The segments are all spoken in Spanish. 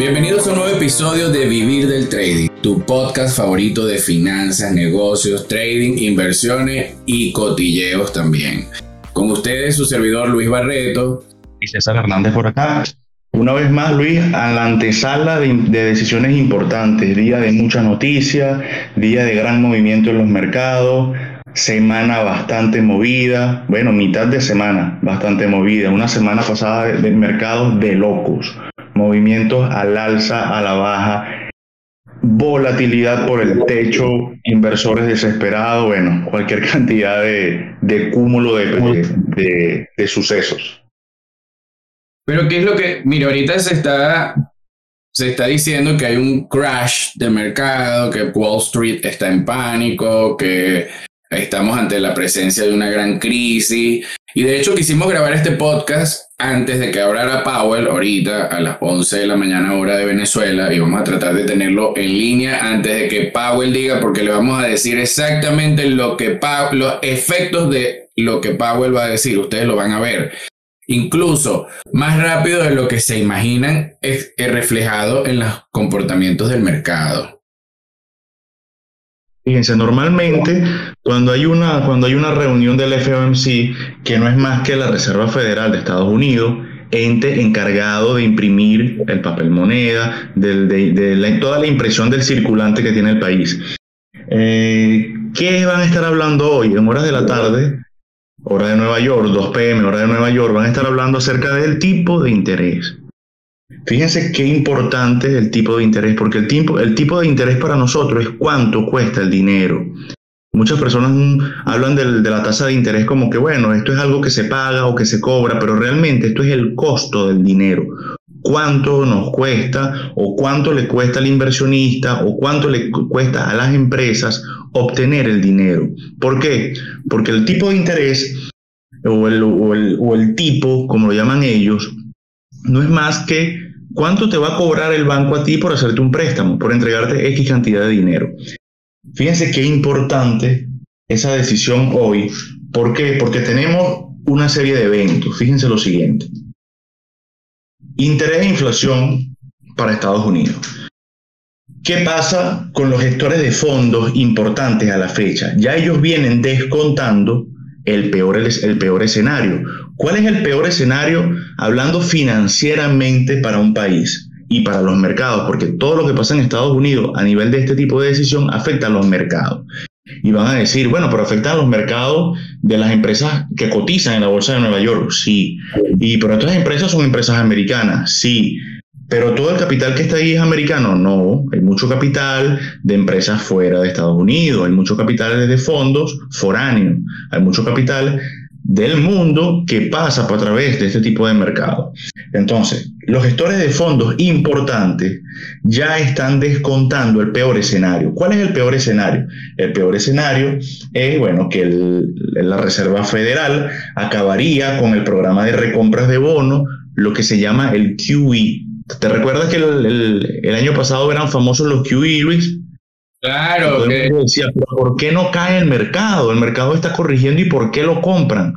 Bienvenidos a un nuevo episodio de Vivir del Trading, tu podcast favorito de finanzas, negocios, trading, inversiones y cotilleos también. Con ustedes su servidor Luis Barreto. Y César Hernández por acá. Una vez más, Luis, a la antesala de, decisiones importantes, día de muchas noticias, día de gran movimiento en los mercados, semana bastante movida, bueno, mitad de semana bastante movida, una semana pasada de mercados de locos, movimientos al alza, a la baja, volatilidad por el techo, inversores desesperados, bueno, cualquier cantidad de, cúmulo de, de sucesos. Pero ¿qué es lo que, mira, ahorita se está, se está diciendo que hay un crash de mercado, que Wall Street está en pánico, que estamos ante la presencia de una gran crisis. Y de hecho quisimos grabar este podcast antes de que hablara Powell, ahorita a las 11 de la mañana hora de Venezuela, y vamos a tratar de tenerlo en línea antes de que Powell diga, porque le vamos a decir exactamente lo que los efectos de lo que Powell va a decir, ustedes lo van a ver incluso más rápido de lo que se imaginan, es, reflejado en los comportamientos del mercado. Fíjense, normalmente cuando hay, una, cuando hay una reunión del FOMC, que no es más que la Reserva Federal de Estados Unidos, ente encargado de imprimir el papel moneda, de, toda la impresión del circulante que tiene el país. Eh, ¿Qué van a estar hablando hoy en horas de la tarde? hora de Nueva York, 2 pm, hora de Nueva York, van a estar hablando acerca del tipo de interés. Fíjense qué importante es el tipo de interés, porque el tipo, el tipo de interés para nosotros es cuánto cuesta el dinero. Muchas personas hablan de la tasa de interés como que, bueno, esto es algo que se paga o que se cobra, pero realmente esto es el costo del dinero. Cuánto nos cuesta o cuánto le cuesta al inversionista o cuánto le cuesta a las empresas obtener el dinero. ¿Por qué? Porque el tipo de interés o el, o el, tipo, como lo llaman ellos, no es más que cuánto te va a cobrar el banco a ti por hacerte un préstamo, por entregarte X cantidad de dinero. Fíjense qué importante esa decisión hoy. ¿Por qué? Porque tenemos una serie de eventos. Fíjense lo siguiente. Interés e inflación para Estados Unidos. ¿Qué pasa con los gestores de fondos importantes a la fecha? Ya ellos vienen descontando el peor, el peor escenario. ¿Cuál es el peor escenario hablando financieramente para un país y para los mercados? Porque todo lo que pasa en Estados Unidos a nivel de este tipo de decisión afecta a los mercados. Y van a decir, bueno, pero afectan a los mercados de las empresas que cotizan en la Bolsa de Nueva York, sí. Y pero otras empresas son empresas americanas, sí. Pero todo el capital que está ahí es americano. No, hay mucho capital de empresas fuera de Estados Unidos, hay mucho capital de fondos foráneos, hay mucho capital del mundo que pasa por a través de este tipo de mercado. Entonces, los gestores de fondos importantes ya están descontando el peor escenario. ¿Cuál es el peor escenario? El peor escenario es, bueno, que la Reserva Federal acabaría con el programa de recompras de bonos, lo que se llama el QE, ¿Te recuerdas que el, año pasado eran famosos los QE, Luis? Claro. Que... Decía, ¿por qué no cae el mercado? El mercado está corrigiendo y ¿por qué lo compran?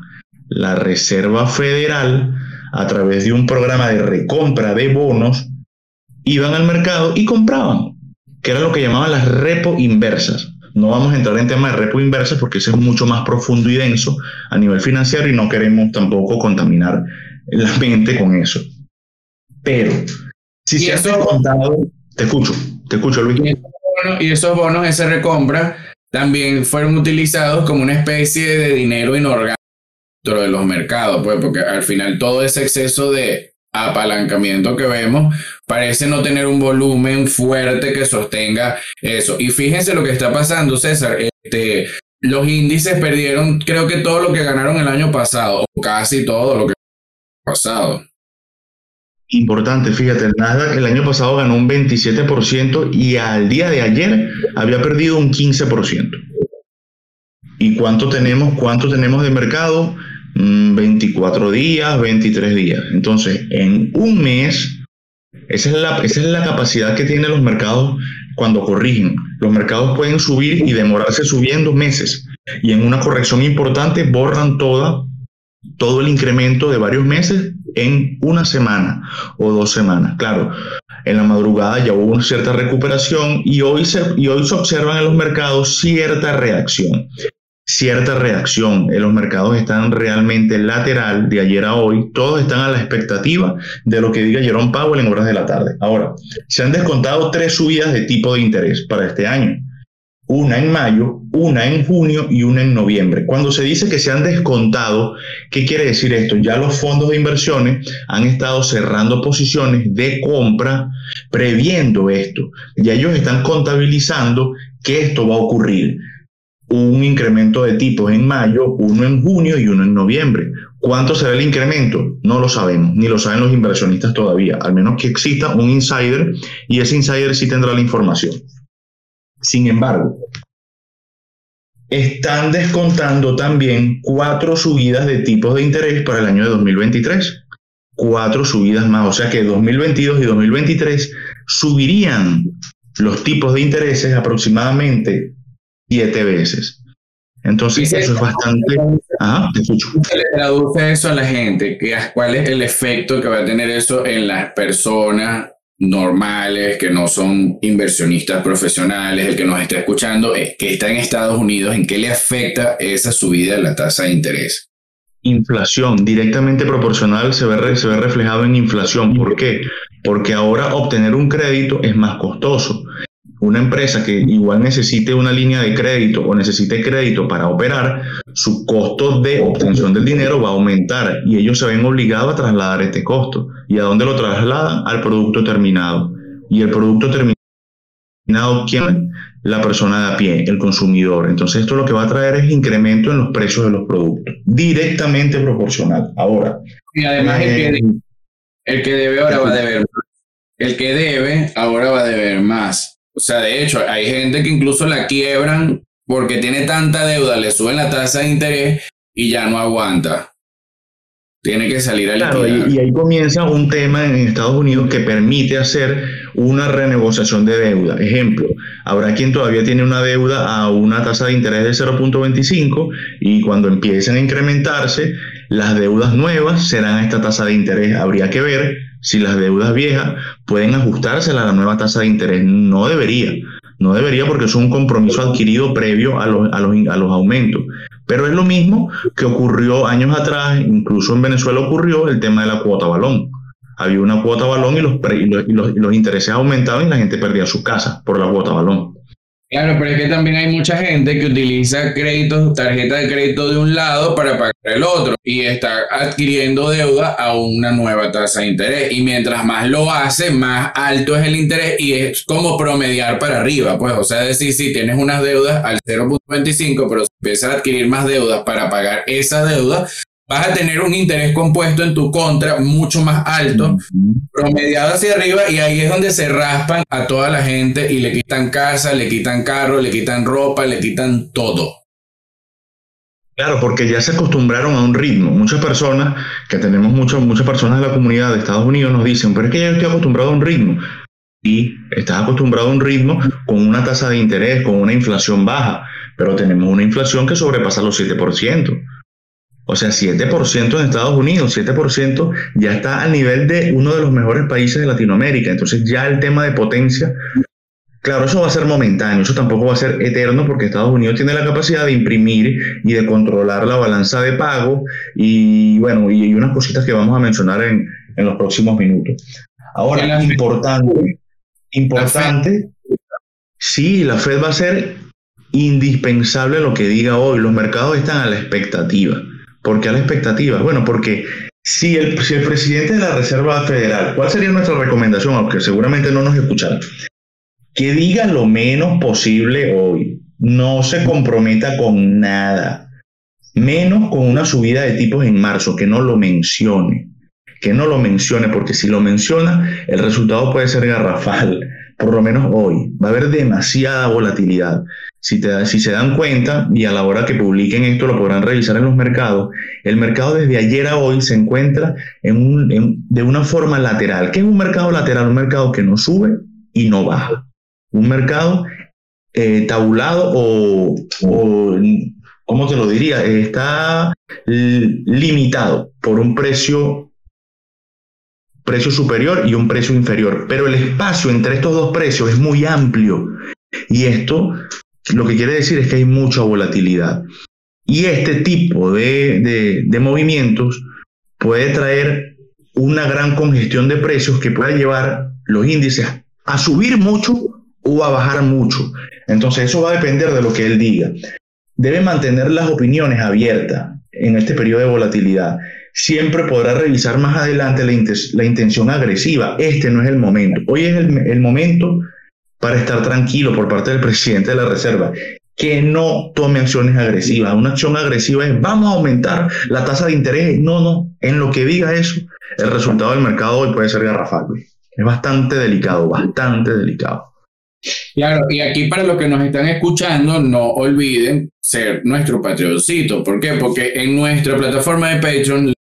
La Reserva Federal, a través de un programa de recompra de bonos, iban al mercado y compraban, que era lo que llamaban las repo inversas. No vamos a entrar en tema de repo inversas porque eso es mucho más profundo y denso a nivel financiero y no queremos tampoco contaminar la mente con eso. Pero si se ha contado, te escucho, te escucho, Luis. Y esos, bonos, esa recompra, también fueron utilizados como una especie de dinero inorgánico dentro de los mercados, pues, porque al final todo ese exceso de apalancamiento que vemos parece no tener un volumen fuerte que sostenga eso. Y fíjense lo que está pasando, César. Este, los índices perdieron, creo que todo lo que ganaron el año pasado, o casi todo lo que pasado importante. Fíjate, el el año pasado ganó un 27% y al día de ayer había perdido un 15%. ¿Y cuánto tenemos, cuánto tenemos de mercado? 24 mm, días, 23 días. Entonces, en un mes, esa es, la, esa es la capacidad que tienen los mercados cuando corrigen. Los mercados pueden subir y demorarse subiendo meses. Y en una corrección importante borran toda, todo el incremento de varios meses en una semana o dos semanas. Claro, en la madrugada ya hubo una cierta recuperación y hoy, se, y hoy se observan en los mercados cierta reacción. Cierta reacción. En los mercados están realmente lateral de ayer a hoy. Todos están a la expectativa de lo que diga Jerome Powell en horas de la tarde. Ahora, se han descontado tres subidas de tipo de interés para este año una en mayo, una en junio y una en noviembre. Cuando se dice que se han descontado, ¿qué quiere decir esto? Ya los fondos de inversiones han estado cerrando posiciones de compra previendo esto. Y ellos están contabilizando que esto va a ocurrir. Un incremento de tipos en mayo, uno en junio y uno en noviembre. ¿Cuánto será el incremento? No lo sabemos, ni lo saben los inversionistas todavía, al menos que exista un insider y ese insider sí tendrá la información. Sin embargo, están descontando también cuatro subidas de tipos de interés para el año de 2023. Cuatro subidas más, o sea que 2022 y 2023 subirían los tipos de intereses aproximadamente siete veces. Entonces, eso es bastante. Ajá, te escucho. ¿Qué le traduce eso a la gente? ¿Cuál es el efecto que va a tener eso en las personas normales, que no son inversionistas profesionales, el que nos está escuchando, es que está en Estados Unidos, ¿en qué le afecta esa subida de la tasa de interés? Inflación, directamente proporcional, se ve, se ve reflejado en inflación. ¿Por qué? Porque ahora obtener un crédito es más costoso una empresa que igual necesite una línea de crédito o necesite crédito para operar, su costo de obtención del dinero va a aumentar y ellos se ven obligados a trasladar este costo. ¿Y a dónde lo trasladan? Al producto terminado. Y el producto terminado, ¿quién? La persona de a pie, el consumidor. Entonces esto lo que va a traer es incremento en los precios de los productos, directamente proporcional. Ahora. Y además el, que, eh, el que debe ahora va a deber El que debe ahora va a deber más. O sea, de hecho, hay gente que incluso la quiebran porque tiene tanta deuda, le suben la tasa de interés y ya no aguanta. Tiene que salir a claro, y, y, ahí comienza un tema en Estados Unidos que permite hacer una renegociación de deuda. Ejemplo, habrá quien todavía tiene una deuda a una tasa de interés de 0.25 y cuando empiecen a incrementarse, las deudas nuevas serán a esta tasa de interés. Habría que ver si las deudas viejas pueden ajustarse a la nueva tasa de interés. No debería, no debería porque es un compromiso adquirido previo a los, a los, a los aumentos. Pero es lo mismo que ocurrió años atrás, incluso en Venezuela ocurrió el tema de la cuota balón. Había una cuota balón y los, y los, y los, y los intereses aumentaban y la gente perdía su casa por la cuota balón. Claro, pero es que también hay mucha gente que utiliza créditos, tarjeta de crédito de un lado para pagar el otro y está adquiriendo deuda a una nueva tasa de interés. Y mientras más lo hace, más alto es el interés y es como promediar para arriba. Pues, o sea, decir, si tienes unas deudas al 0.25, pero si empiezas a adquirir más deudas para pagar esa deuda, vas a tener un interés compuesto en tu contra mucho más alto, promediado hacia arriba, y ahí es donde se raspan a toda la gente y le quitan casa, le quitan carro, le quitan ropa, le quitan todo. Claro, porque ya se acostumbraron a un ritmo. Muchas personas, que tenemos muchas, muchas personas de la comunidad de Estados Unidos, nos dicen, pero es que ya estoy acostumbrado a un ritmo. Y estás acostumbrado a un ritmo con una tasa de interés, con una inflación baja, pero tenemos una inflación que sobrepasa los 7%. O sea, 7% en Estados Unidos, 7% ya está al nivel de uno de los mejores países de Latinoamérica. Entonces ya el tema de potencia, claro, eso va a ser momentáneo, eso tampoco va a ser eterno porque Estados Unidos tiene la capacidad de imprimir y de controlar la balanza de pago y bueno, y hay unas cositas que vamos a mencionar en, en los próximos minutos. Ahora, importante, importante, sí, la Fed va a ser indispensable lo que diga hoy. Los mercados están a la expectativa. ¿Por qué a la expectativa? Bueno, porque si el, si el presidente de la Reserva Federal, ¿cuál sería nuestra recomendación? Aunque seguramente no nos escuchará. Que diga lo menos posible hoy. No se comprometa con nada. Menos con una subida de tipos en marzo, que no lo mencione. Que no lo mencione, porque si lo menciona, el resultado puede ser garrafal por lo menos hoy, va a haber demasiada volatilidad. Si, te, si se dan cuenta, y a la hora que publiquen esto lo podrán revisar en los mercados, el mercado desde ayer a hoy se encuentra en de una forma lateral. ¿Qué es un mercado lateral? Un mercado que no sube y no baja. Un mercado eh, tabulado o, o, ¿cómo te lo diría? Está limitado por un precio precio superior y un precio inferior, pero el espacio entre estos dos precios es muy amplio y esto lo que quiere decir es que hay mucha volatilidad. Y este tipo de, de movimientos puede traer una gran congestión de precios que pueda llevar los índices a subir mucho o a bajar mucho. Entonces eso va a depender de lo que él diga. Debe mantener las opiniones abiertas en este periodo de volatilidad. Siempre podrá revisar más adelante la, intención agresiva. Este no es el momento. Hoy es el momento para estar tranquilo por parte del presidente de la Reserva que no tome acciones agresivas. Una acción agresiva es vamos a aumentar la tasa de interés. No, no. En lo que diga eso, el resultado del mercado hoy puede ser garrafal. Es bastante delicado, bastante delicado. Claro, y aquí para los que nos están escuchando, no olviden ser nuestro patroncito. ¿Por qué? Porque en nuestra plataforma de Patreon,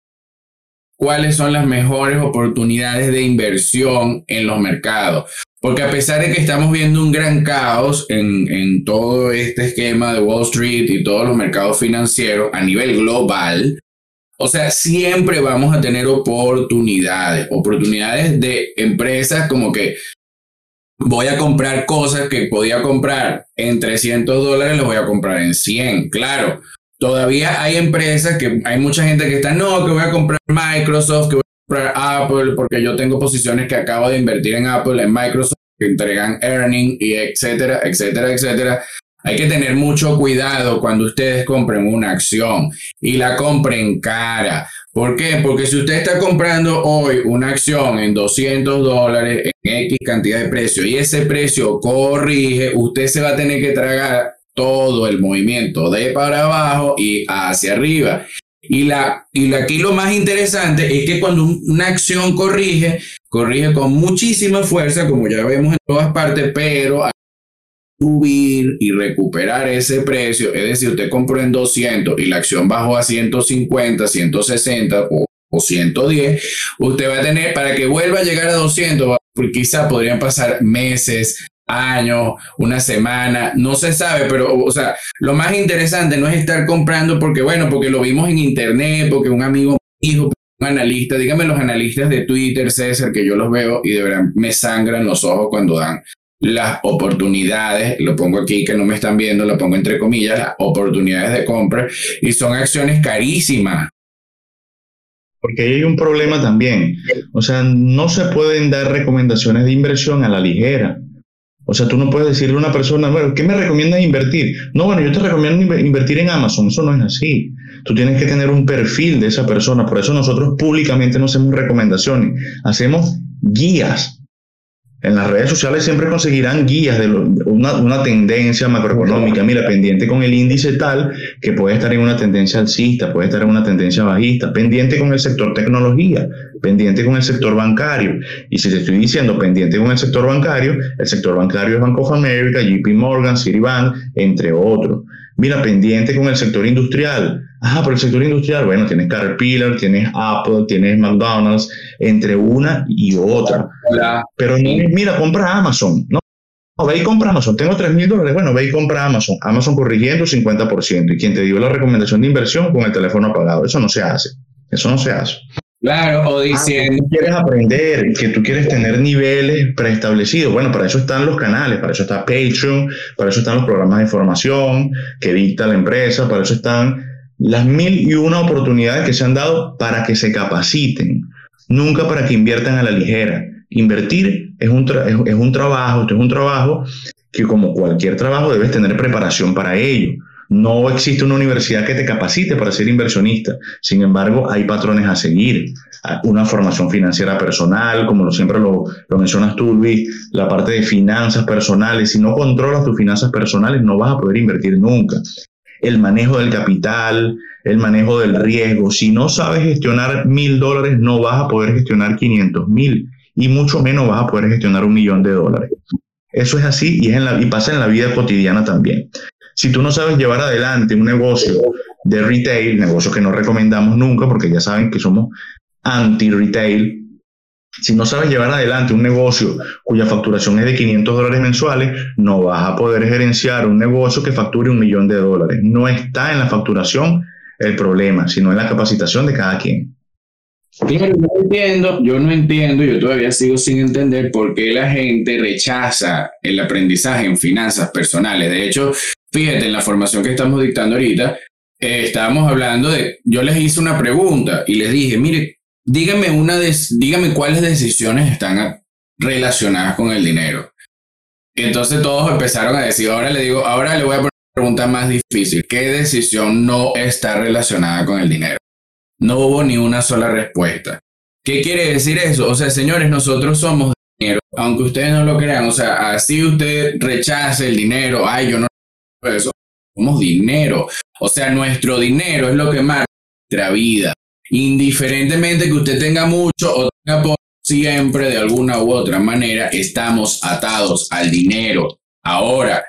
¿cuáles son las mejores oportunidades de inversión en los mercados? Porque a pesar de que estamos viendo un gran caos en, en todo este esquema de Wall Street y todos los mercados financieros a nivel global, o sea, siempre vamos a tener oportunidades, oportunidades de empresas como que voy a comprar cosas que podía comprar en 300 dólares, las voy a comprar en 100. Claro, todavía hay empresas que hay mucha gente que está, no, que voy a comprar Microsoft, que voy Apple, porque yo tengo posiciones que acabo de invertir en Apple, en Microsoft, que entregan earning y etcétera, etcétera, etcétera. Hay que tener mucho cuidado cuando ustedes compren una acción y la compren cara. ¿Por qué? Porque si usted está comprando hoy una acción en 200 dólares en X cantidad de precio y ese precio corrige, usted se va a tener que tragar todo el movimiento de para abajo y hacia arriba. Y, la, y aquí lo más interesante es que cuando una acción corrige, corrige con muchísima fuerza, como ya vemos en todas partes, pero subir y recuperar ese precio, es decir, usted compró en 200 y la acción bajó a 150, 160 o, o 110, usted va a tener, para que vuelva a llegar a 200, quizá podrían pasar meses, años, una semana, no se sabe, pero, o sea, lo más interesante no es estar comprando porque, bueno, porque lo vimos en internet, porque un amigo dijo, un analista, dígame los analistas de Twitter, César, que yo los veo y de verdad me sangran los ojos cuando dan las oportunidades, lo pongo aquí que no me están viendo, lo pongo entre comillas, las oportunidades de compra y son acciones carísimas. Porque ahí hay un problema también. O sea, no se pueden dar recomendaciones de inversión a la ligera. O sea, tú no puedes decirle a una persona, bueno, ¿qué me recomiendas invertir? No, bueno, yo te recomiendo invertir en Amazon. Eso no es así. Tú tienes que tener un perfil de esa persona. Por eso nosotros públicamente no hacemos recomendaciones. Hacemos guías en las redes sociales siempre conseguirán guías de una, tendencia macroeconómica. Mira, pendiente con el índice tal que puede estar en una tendencia alcista, puede estar en una tendencia bajista, pendiente con el sector tecnología, pendiente con el sector bancario. Y si te estoy diciendo pendiente con el sector bancario, el sector bancario es Bank of America, JP Morgan, Citibank, entre otros. Mira, pendiente con el sector industrial. Ah, pero el sector industrial, bueno, tienes Caterpillar, tienes Apple, tienes McDonald's, entre una y otra. Pero mira, compra Amazon, ¿no? Ve y compra Amazon. Tengo 3 mil dólares. Bueno, ve y compra Amazon. Amazon corrigiendo 50%. Y quien te dio la recomendación de inversión con el teléfono apagado. Eso no se hace. Eso no se hace. Claro, o ah, diciendo. quieres aprender, que tú quieres tener niveles preestablecidos. Bueno, para eso están los canales, para eso está Patreon, para eso están los programas de formación que dicta la empresa, para eso están las mil y una oportunidades que se han dado para que se capaciten, nunca para que inviertan a la ligera. Invertir es un, es, un trabajo, es un trabajo que como cualquier trabajo debes tener preparación para ello. No existe una universidad que te capacite para ser inversionista. Sin embargo, hay patrones a seguir. Una formación financiera personal, como lo, siempre lo, lo mencionas tú, Luis, la parte de finanzas personales. Si no controlas tus finanzas personales, no vas a poder invertir nunca. El manejo del capital, el manejo del riesgo. Si no sabes gestionar mil dólares, no vas a poder gestionar 500 mil y mucho menos vas a poder gestionar un millón de dólares. Eso es así y, y pasa en la vida cotidiana también. Si tú no sabes llevar adelante un negocio de retail, negocio que no recomendamos nunca porque ya saben que somos anti-retail, si no sabes llevar adelante un negocio cuya facturación es de 500 dólares mensuales, no vas a poder gerenciar un negocio que facture un millón de dólares. No está en la facturación el problema, sino en la capacitación de cada quien. Claro, no entiendo, yo no entiendo, yo todavía sigo sin entender por qué la gente rechaza el aprendizaje en finanzas personales. De hecho, fíjate, en la formación que estamos dictando ahorita, eh, estábamos hablando de, yo les hice una pregunta y les dije, mire, díganme, una díganme cuáles decisiones están relacionadas con el dinero. Y entonces todos empezaron a decir, ahora le digo, ahora le voy a poner una pregunta más difícil, ¿qué decisión no está relacionada con el dinero? No hubo ni una sola respuesta. ¿Qué quiere decir eso? O sea, señores, nosotros somos dinero, aunque ustedes no lo crean, o sea, así usted rechace el dinero, ay, yo no somos dinero. O sea, nuestro dinero es lo que marca nuestra vida. Indiferentemente que usted tenga mucho o tenga poco, siempre de alguna u otra manera estamos atados al dinero. Ahora,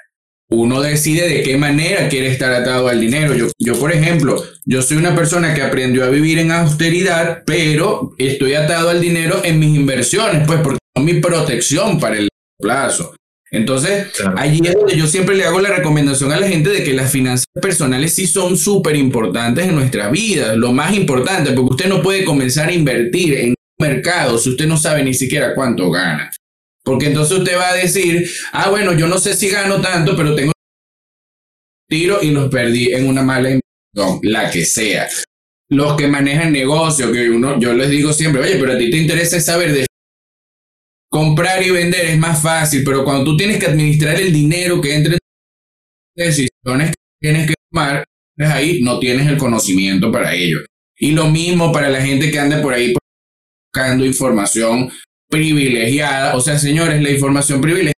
uno decide de qué manera quiere estar atado al dinero. Yo, yo, por ejemplo, yo soy una persona que aprendió a vivir en austeridad, pero estoy atado al dinero en mis inversiones, pues porque son mi protección para el plazo. Entonces, allí es donde yo siempre le hago la recomendación a la gente de que las finanzas personales sí son súper importantes en nuestra vida, lo más importante, porque usted no puede comenzar a invertir en un mercado si usted no sabe ni siquiera cuánto gana. Porque entonces usted va a decir, ah, bueno, yo no sé si gano tanto, pero tengo tiro y los perdí en una mala inversión, la que sea. Los que manejan negocio, que uno, yo les digo siempre, oye, pero a ti te interesa saber de comprar y vender es más fácil, pero cuando tú tienes que administrar el dinero que entre decisiones que tienes que tomar, pues ahí no tienes el conocimiento para ello. Y lo mismo para la gente que anda por ahí buscando información privilegiada. O sea, señores, la información privilegiada.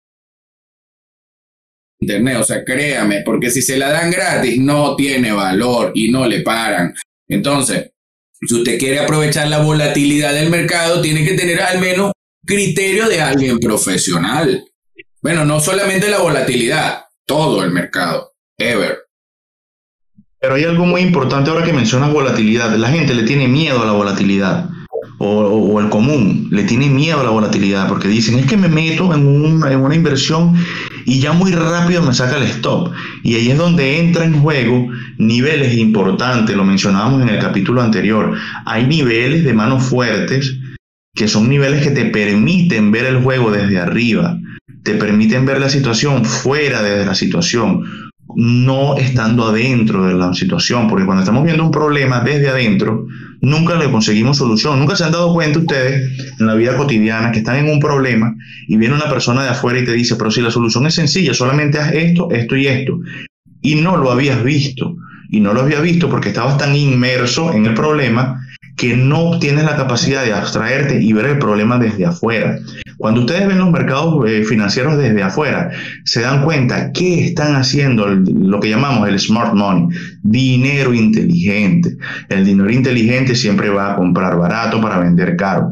Internet, o sea, créame, porque si se la dan gratis, no tiene valor y no le paran. Entonces, si usted quiere aprovechar la volatilidad del mercado, tiene que tener al menos criterio de alguien profesional. Bueno, no solamente la volatilidad, todo el mercado, ever. Pero hay algo muy importante ahora que mencionas volatilidad. La gente le tiene miedo a la volatilidad o, el común le tiene miedo a la volatilidad porque dicen es que me meto en una, en una inversión y ya muy rápido me saca el stop. Y ahí es donde entra en juego niveles importantes, lo mencionábamos en el capítulo anterior. Hay niveles de manos fuertes que son niveles que te permiten ver el juego desde arriba, te permiten ver la situación fuera de la situación, no estando adentro de la situación, porque cuando estamos viendo un problema desde adentro, nunca le conseguimos solución. Nunca se han dado cuenta ustedes en la vida cotidiana que están en un problema y viene una persona de afuera y te dice, pero si la solución es sencilla, solamente haz esto, esto y esto. Y no lo habías visto. Y no lo habías visto porque estabas tan inmerso en el problema que no tienes la capacidad de abstraerte y ver el problema desde afuera. Cuando ustedes ven los mercados eh, financieros desde afuera, se dan cuenta que están haciendo lo que llamamos el smart money, dinero inteligente. El dinero inteligente siempre va a comprar barato para vender caro.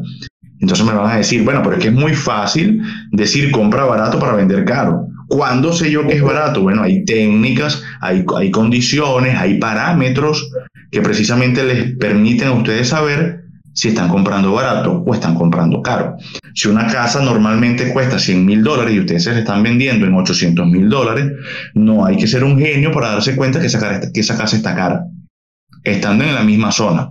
Entonces me van a decir, bueno, pero es que es muy fácil decir compra barato para vender caro. ¿Cuándo sé yo que es barato? Bueno, hay técnicas, hay, hay condiciones, hay parámetros que precisamente les permiten a ustedes saber si están comprando barato o están comprando caro. Si una casa normalmente cuesta 100 mil dólares y ustedes se la están vendiendo en 800 mil dólares, no hay que ser un genio para darse cuenta que esa, casa está cara, estando en la misma zona.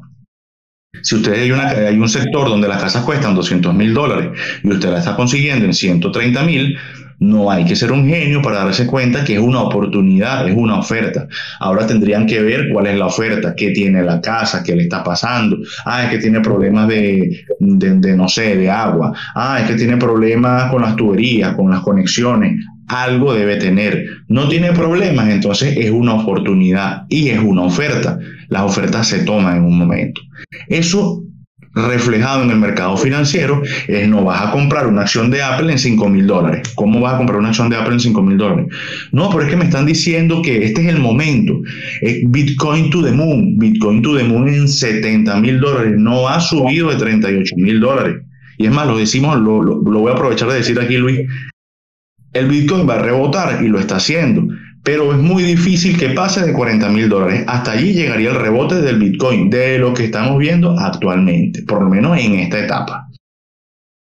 Si ustedes hay, hay un sector donde las casas cuestan 200 mil dólares y usted la está consiguiendo en 130 mil, no hay que ser un genio para darse cuenta que es una oportunidad, es una oferta. Ahora tendrían que ver cuál es la oferta, qué tiene la casa, qué le está pasando. Ah, es que tiene problemas de, de, no sé, de agua. Ah, es que tiene problemas con las tuberías, con las conexiones. Algo debe tener. No tiene problemas, entonces es una oportunidad y es una oferta. Las ofertas se toman en un momento. Eso reflejado en el mercado financiero es no vas a comprar una acción de Apple en 5 mil dólares. ¿Cómo vas a comprar una acción de Apple en 5 mil dólares? No, pero es que me están diciendo que este es el momento. Bitcoin to the moon. Bitcoin to the moon en 70 mil dólares. No ha subido de 38 mil dólares. Y es más, lo decimos, lo, lo voy a aprovechar de decir aquí, Luis. El Bitcoin va a rebotar y lo está haciendo pero es muy difícil que pase de 40 mil dólares. Hasta allí llegaría el rebote del Bitcoin, de lo que estamos viendo actualmente, por lo menos en esta etapa.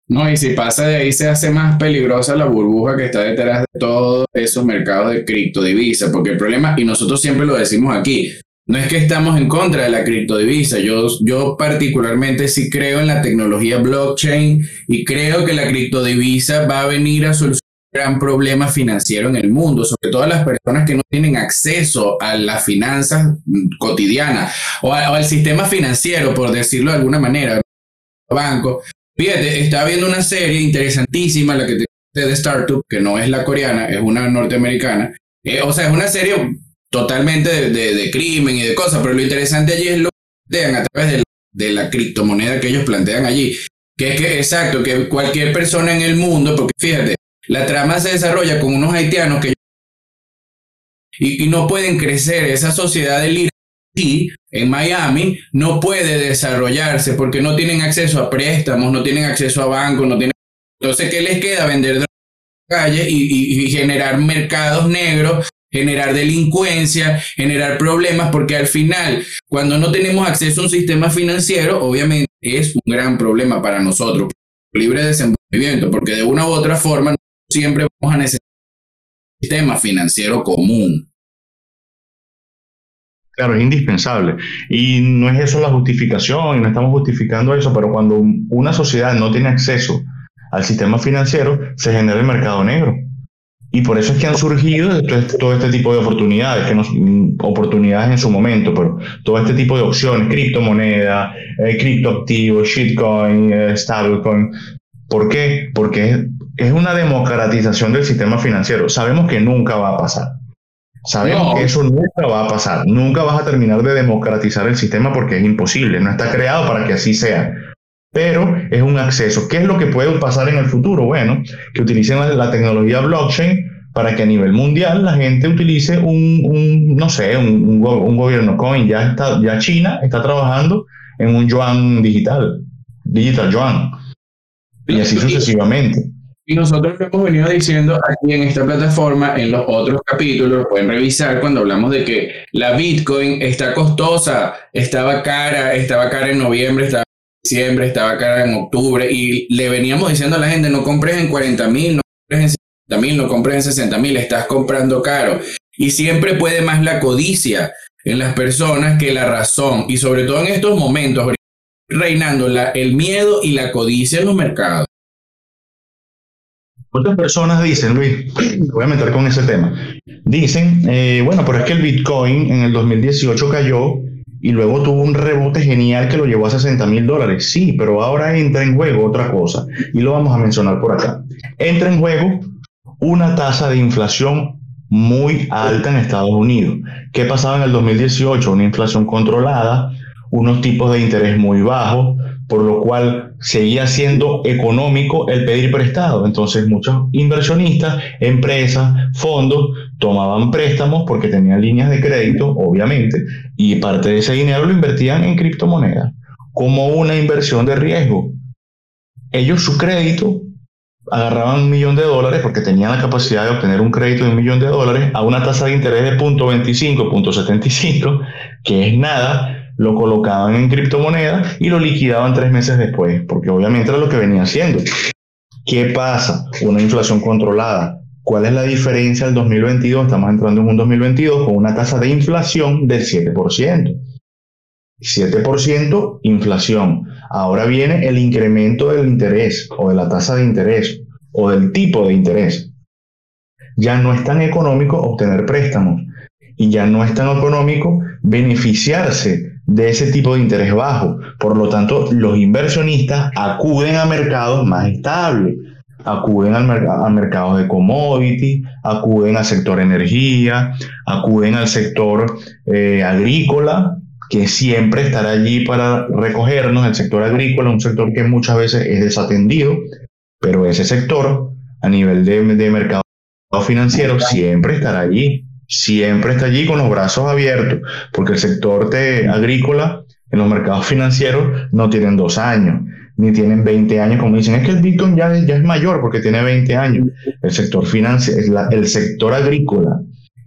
No, y si pasa de ahí se hace más peligrosa la burbuja que está detrás de todos esos mercados de criptodivisas, porque el problema, y nosotros siempre lo decimos aquí, no es que estamos en contra de la criptodivisa. Yo, yo particularmente sí creo en la tecnología blockchain y creo que la criptodivisa va a venir a un gran problema financiero en el mundo, sobre todo las personas que no tienen acceso a las finanzas cotidianas o, al sistema financiero, por decirlo de alguna manera, banco. Fíjate, estaba viendo una serie interesantísima, la que te de Startup, que no es la coreana, es una norteamericana. Eh, o sea, es una serie totalmente de, crimen y de cosas, pero lo interesante allí es lo que plantean a través de, la criptomoneda que ellos plantean allí. Que es que, exacto, que cualquier persona en el mundo, porque fíjate, la trama se desarrolla con unos haitianos que y, y no pueden crecer, esa sociedad del y en Miami no puede desarrollarse porque no tienen acceso a préstamos, no tienen acceso a bancos, no tienen... Entonces, ¿qué les queda? Vender drogas en la calle y, generar mercados negros, generar delincuencia, generar problemas, porque al final, cuando no tenemos acceso a un sistema financiero, obviamente es un gran problema para nosotros, libre desenvolvimiento, porque de una u otra forma siempre vamos a necesitar un sistema financiero común. Claro, es indispensable. Y no es eso la justificación, y no estamos justificando eso, pero cuando una sociedad no tiene acceso al sistema financiero, se genera el mercado negro. Y por eso es que han surgido todo este tipo de oportunidades, que no, oportunidades en su momento, pero todo este tipo de opciones, criptomoneda, eh, criptoactivos, shitcoin, eh, stablecoin. ¿Por qué? Porque es una democratización del sistema financiero. Sabemos que nunca va a pasar. Sabemos que eso nunca va a pasar. Nunca vas a terminar de democratizar el sistema porque es imposible. No está creado para que así sea. Pero es un acceso. ¿Qué es lo que puede pasar en el futuro? Bueno, que utilicen la, tecnología blockchain para que a nivel mundial la gente utilice un, no sé, un, un, gobierno coin. Ya, está, ya China está trabajando en un yuan digital, digital yuan. Y así sucesivamente. Y nosotros lo hemos venido diciendo aquí en esta plataforma, en los otros capítulos, pueden revisar cuando hablamos de que la Bitcoin está costosa, estaba cara, estaba cara en noviembre, estaba en diciembre, estaba cara en octubre, y le veníamos diciendo a la gente, no compres en 40 mil, no compres en 50 mil, no compres en 60 mil, estás comprando caro. Y siempre puede más la codicia en las personas que la razón, y sobre todo en estos momentos, reinando el miedo y la codicia en los mercados. Otras personas dicen, Luis, voy a meter con ese tema, dicen, eh, bueno, pero es que el Bitcoin en el 2018 cayó y luego tuvo un rebote genial que lo llevó a 60 mil dólares. Sí, pero ahora entra en juego otra cosa y lo vamos a mencionar por acá. Entra en juego una tasa de inflación muy alta en Estados Unidos. ¿Qué pasaba en el 2018? Una inflación controlada, unos tipos de interés muy bajos, por lo cual seguía siendo económico el pedir prestado. Entonces muchos inversionistas, empresas, fondos tomaban préstamos porque tenían líneas de crédito, obviamente, y parte de ese dinero lo invertían en criptomonedas como una inversión de riesgo. Ellos su crédito agarraban un millón de dólares porque tenían la capacidad de obtener un crédito de un millón de dólares a una tasa de interés de 0.25, 0.75, que es nada, lo colocaban en criptomonedas y lo liquidaban tres meses después, porque obviamente era lo que venía haciendo. ¿Qué pasa? Una inflación controlada. ¿Cuál es la diferencia del 2022? Estamos entrando en un 2022 con una tasa de inflación del 7%. 7% inflación. Ahora viene el incremento del interés o de la tasa de interés o del tipo de interés. Ya no es tan económico obtener préstamos y ya no es tan económico beneficiarse de ese tipo de interés bajo. Por lo tanto, los inversionistas acuden a mercados más estables, acuden al, mercado de commodity, acuden al sector energía, acuden al sector eh, agrícola, que siempre estará allí para recogernos, el sector agrícola, un sector que muchas veces es desatendido, pero ese sector a nivel de, de mercado financiero siempre estará allí siempre está allí con los brazos abiertos, porque el sector de agrícola en los mercados financieros no tienen dos años, ni tienen 20 años, como dicen, es que el Bitcoin ya, ya es mayor porque tiene 20 años. El sector el sector agrícola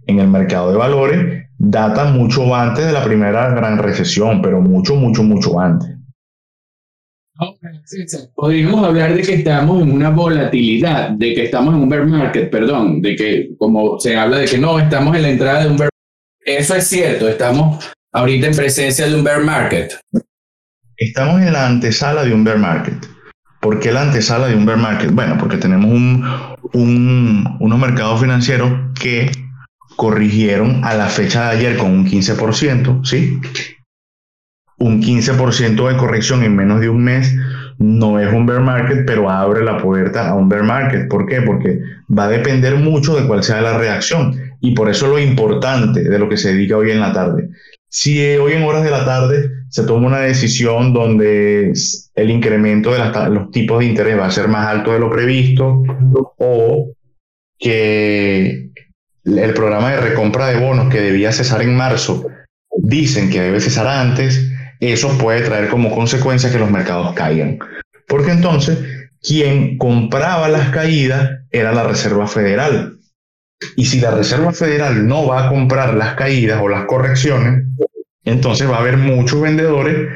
en el mercado de valores data mucho antes de la primera gran recesión, pero mucho, mucho, mucho antes. Podríamos hablar de que estamos en una volatilidad, de que estamos en un bear market, perdón, de que como se habla de que no, estamos en la entrada de un bear Eso es cierto, estamos ahorita en presencia de un bear market? Estamos en la antesala de un bear market. ¿Por qué la antesala de un bear market? Bueno, porque tenemos un, un, unos mercados financieros que corrigieron a la fecha de ayer con un 15%, ¿sí? Un 15% de corrección en menos de un mes no es un bear market, pero abre la puerta a un bear market. ¿Por qué? Porque va a depender mucho de cuál sea la reacción. Y por eso lo importante de lo que se dedica hoy en la tarde. Si hoy en horas de la tarde se toma una decisión donde el incremento de los tipos de interés va a ser más alto de lo previsto o que el programa de recompra de bonos que debía cesar en marzo dicen que debe cesar antes, eso puede traer como consecuencia que los mercados caigan. Porque entonces quien compraba las caídas era la Reserva Federal. Y si la Reserva Federal no va a comprar las caídas o las correcciones, entonces va a haber muchos vendedores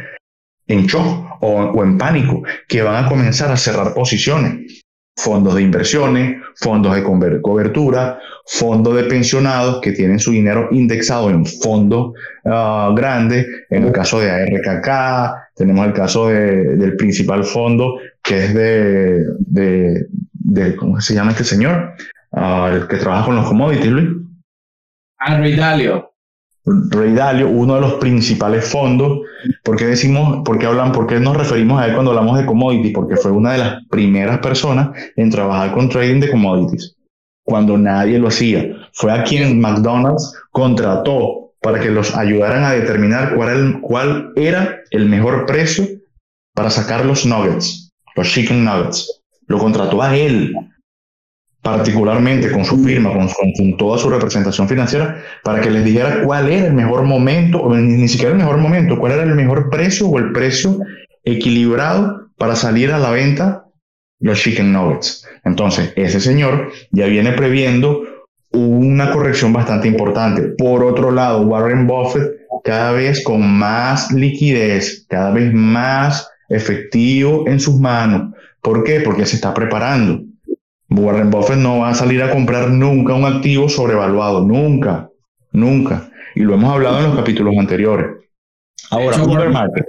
en shock o, o en pánico que van a comenzar a cerrar posiciones fondos de inversiones, fondos de cobertura, fondos de pensionados que tienen su dinero indexado en fondos ah, grandes. En el caso de ARKK, tenemos el caso del principal fondo que es de, de, ¿cómo se llama este señor? Ah, el que trabaja con los commodities, Luis. Henry Dalio. Rey Dalio, uno de los principales fondos. ¿Por qué decimos, por qué hablan, por qué nos referimos a él cuando hablamos de commodities? Porque fue una de las primeras personas en trabajar con trading de commodities, cuando nadie lo hacía. Fue a quien McDonald's contrató para que los ayudaran a determinar cuál, cuál era el mejor precio para sacar los nuggets, los chicken nuggets. Lo contrató a él particularmente con su firma, con, toda su representación financiera, para que les dijera cuál era el mejor momento, o ni, siquiera el mejor momento, cuál era el mejor precio o el precio equilibrado para salir a la venta los chicken nuggets. Entonces, ese señor ya viene previendo una corrección bastante importante. Por otro lado, Warren Buffett cada vez con más liquidez, cada vez más efectivo en sus manos. ¿Por qué? Porque se está preparando. Warren Buffett no va a salir a comprar nunca un activo sobrevaluado, nunca, nunca. Y lo hemos hablado en los capítulos anteriores. Ahora, un bear market.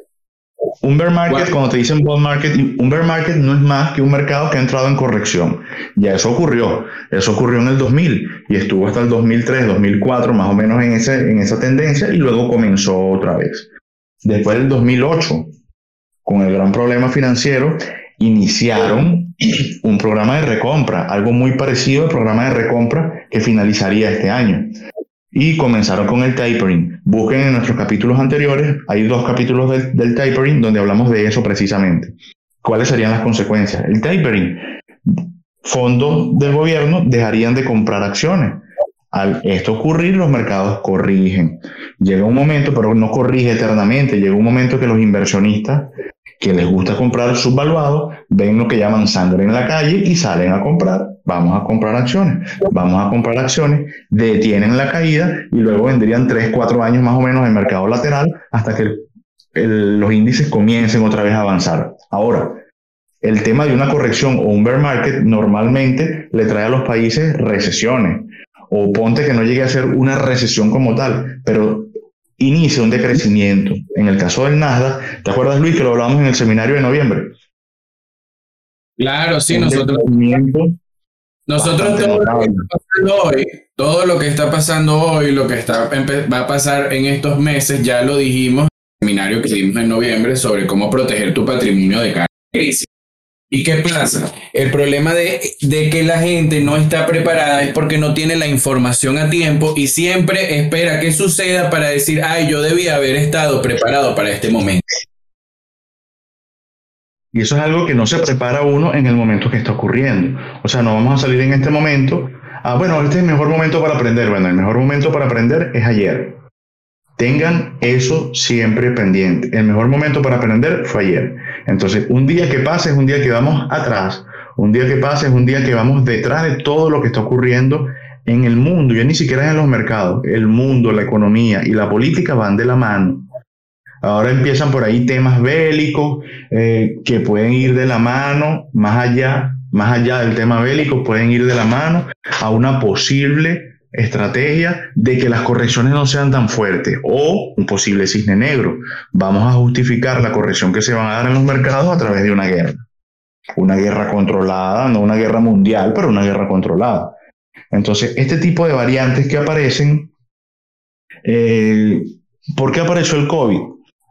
Un bear market, cuando te dicen bull market, un bear market no es más que un mercado que ha entrado en corrección. Ya eso ocurrió. Eso ocurrió en el 2000 y estuvo hasta el 2003, 2004, más o menos en, ese, en esa tendencia y luego comenzó otra vez. Después del 2008, con el gran problema financiero, iniciaron un programa de recompra, algo muy parecido al programa de recompra que finalizaría este año. Y comenzaron con el tapering. Busquen en nuestros capítulos anteriores, hay dos capítulos del, tapering donde hablamos de eso precisamente. ¿Cuáles serían las consecuencias? El tapering. Fondos del gobierno dejarían de comprar acciones. Al esto ocurrir, los mercados corrigen. Llega un momento, pero no corrige eternamente, llega un momento que los inversionistas que les gusta comprar subvaluado, ven lo que llaman sangre en la calle y salen a comprar. Vamos a comprar acciones, vamos a comprar acciones, detienen la caída y luego vendrían 3, 4 años más o menos en mercado lateral hasta que los índices comiencen otra vez a avanzar. Ahora, el tema de una corrección o un bear market normalmente le trae a los países recesiones. O ponte que no llegue a ser una recesión como tal, pero inicia un decrecimiento. En el caso del Nasdaq, ¿te acuerdas Luis que lo hablamos en el seminario de noviembre? Claro, sí, nosotros. Nosotros todo lo que está pasando hoy, todo lo que está pasando hoy, lo que está, va a pasar en estos meses, ya lo dijimos en el seminario que dimos en noviembre sobre cómo proteger tu patrimonio de cada crisis. ¿Y qué pasa? El problema de, de, que la gente no está preparada es porque no tiene la información a tiempo y siempre espera que suceda para decir, ay, yo debía haber estado preparado para este momento. Y eso es algo que no se prepara uno en el momento que está ocurriendo. O sea, no vamos a salir en este momento. Ah, bueno, este es el mejor momento para aprender. Bueno, el mejor momento para aprender es ayer. Tengan eso siempre pendiente. El mejor momento para aprender fue ayer. Entonces, un día que pase es un día que vamos atrás. Un día que pase es un día que vamos detrás de todo lo que está ocurriendo en el mundo. Ya ni siquiera en los mercados. El mundo, la economía y la política van de la mano. Ahora empiezan por ahí temas bélicos eh, que pueden ir de la mano, más allá, más allá del tema bélico, pueden ir de la mano a una posible estrategia de que las correcciones no sean tan fuertes o un posible cisne negro. Vamos a justificar la corrección que se va a dar en los mercados a través de una guerra. Una guerra controlada, no una guerra mundial, pero una guerra controlada. Entonces, este tipo de variantes que aparecen, eh, ¿por qué apareció el COVID?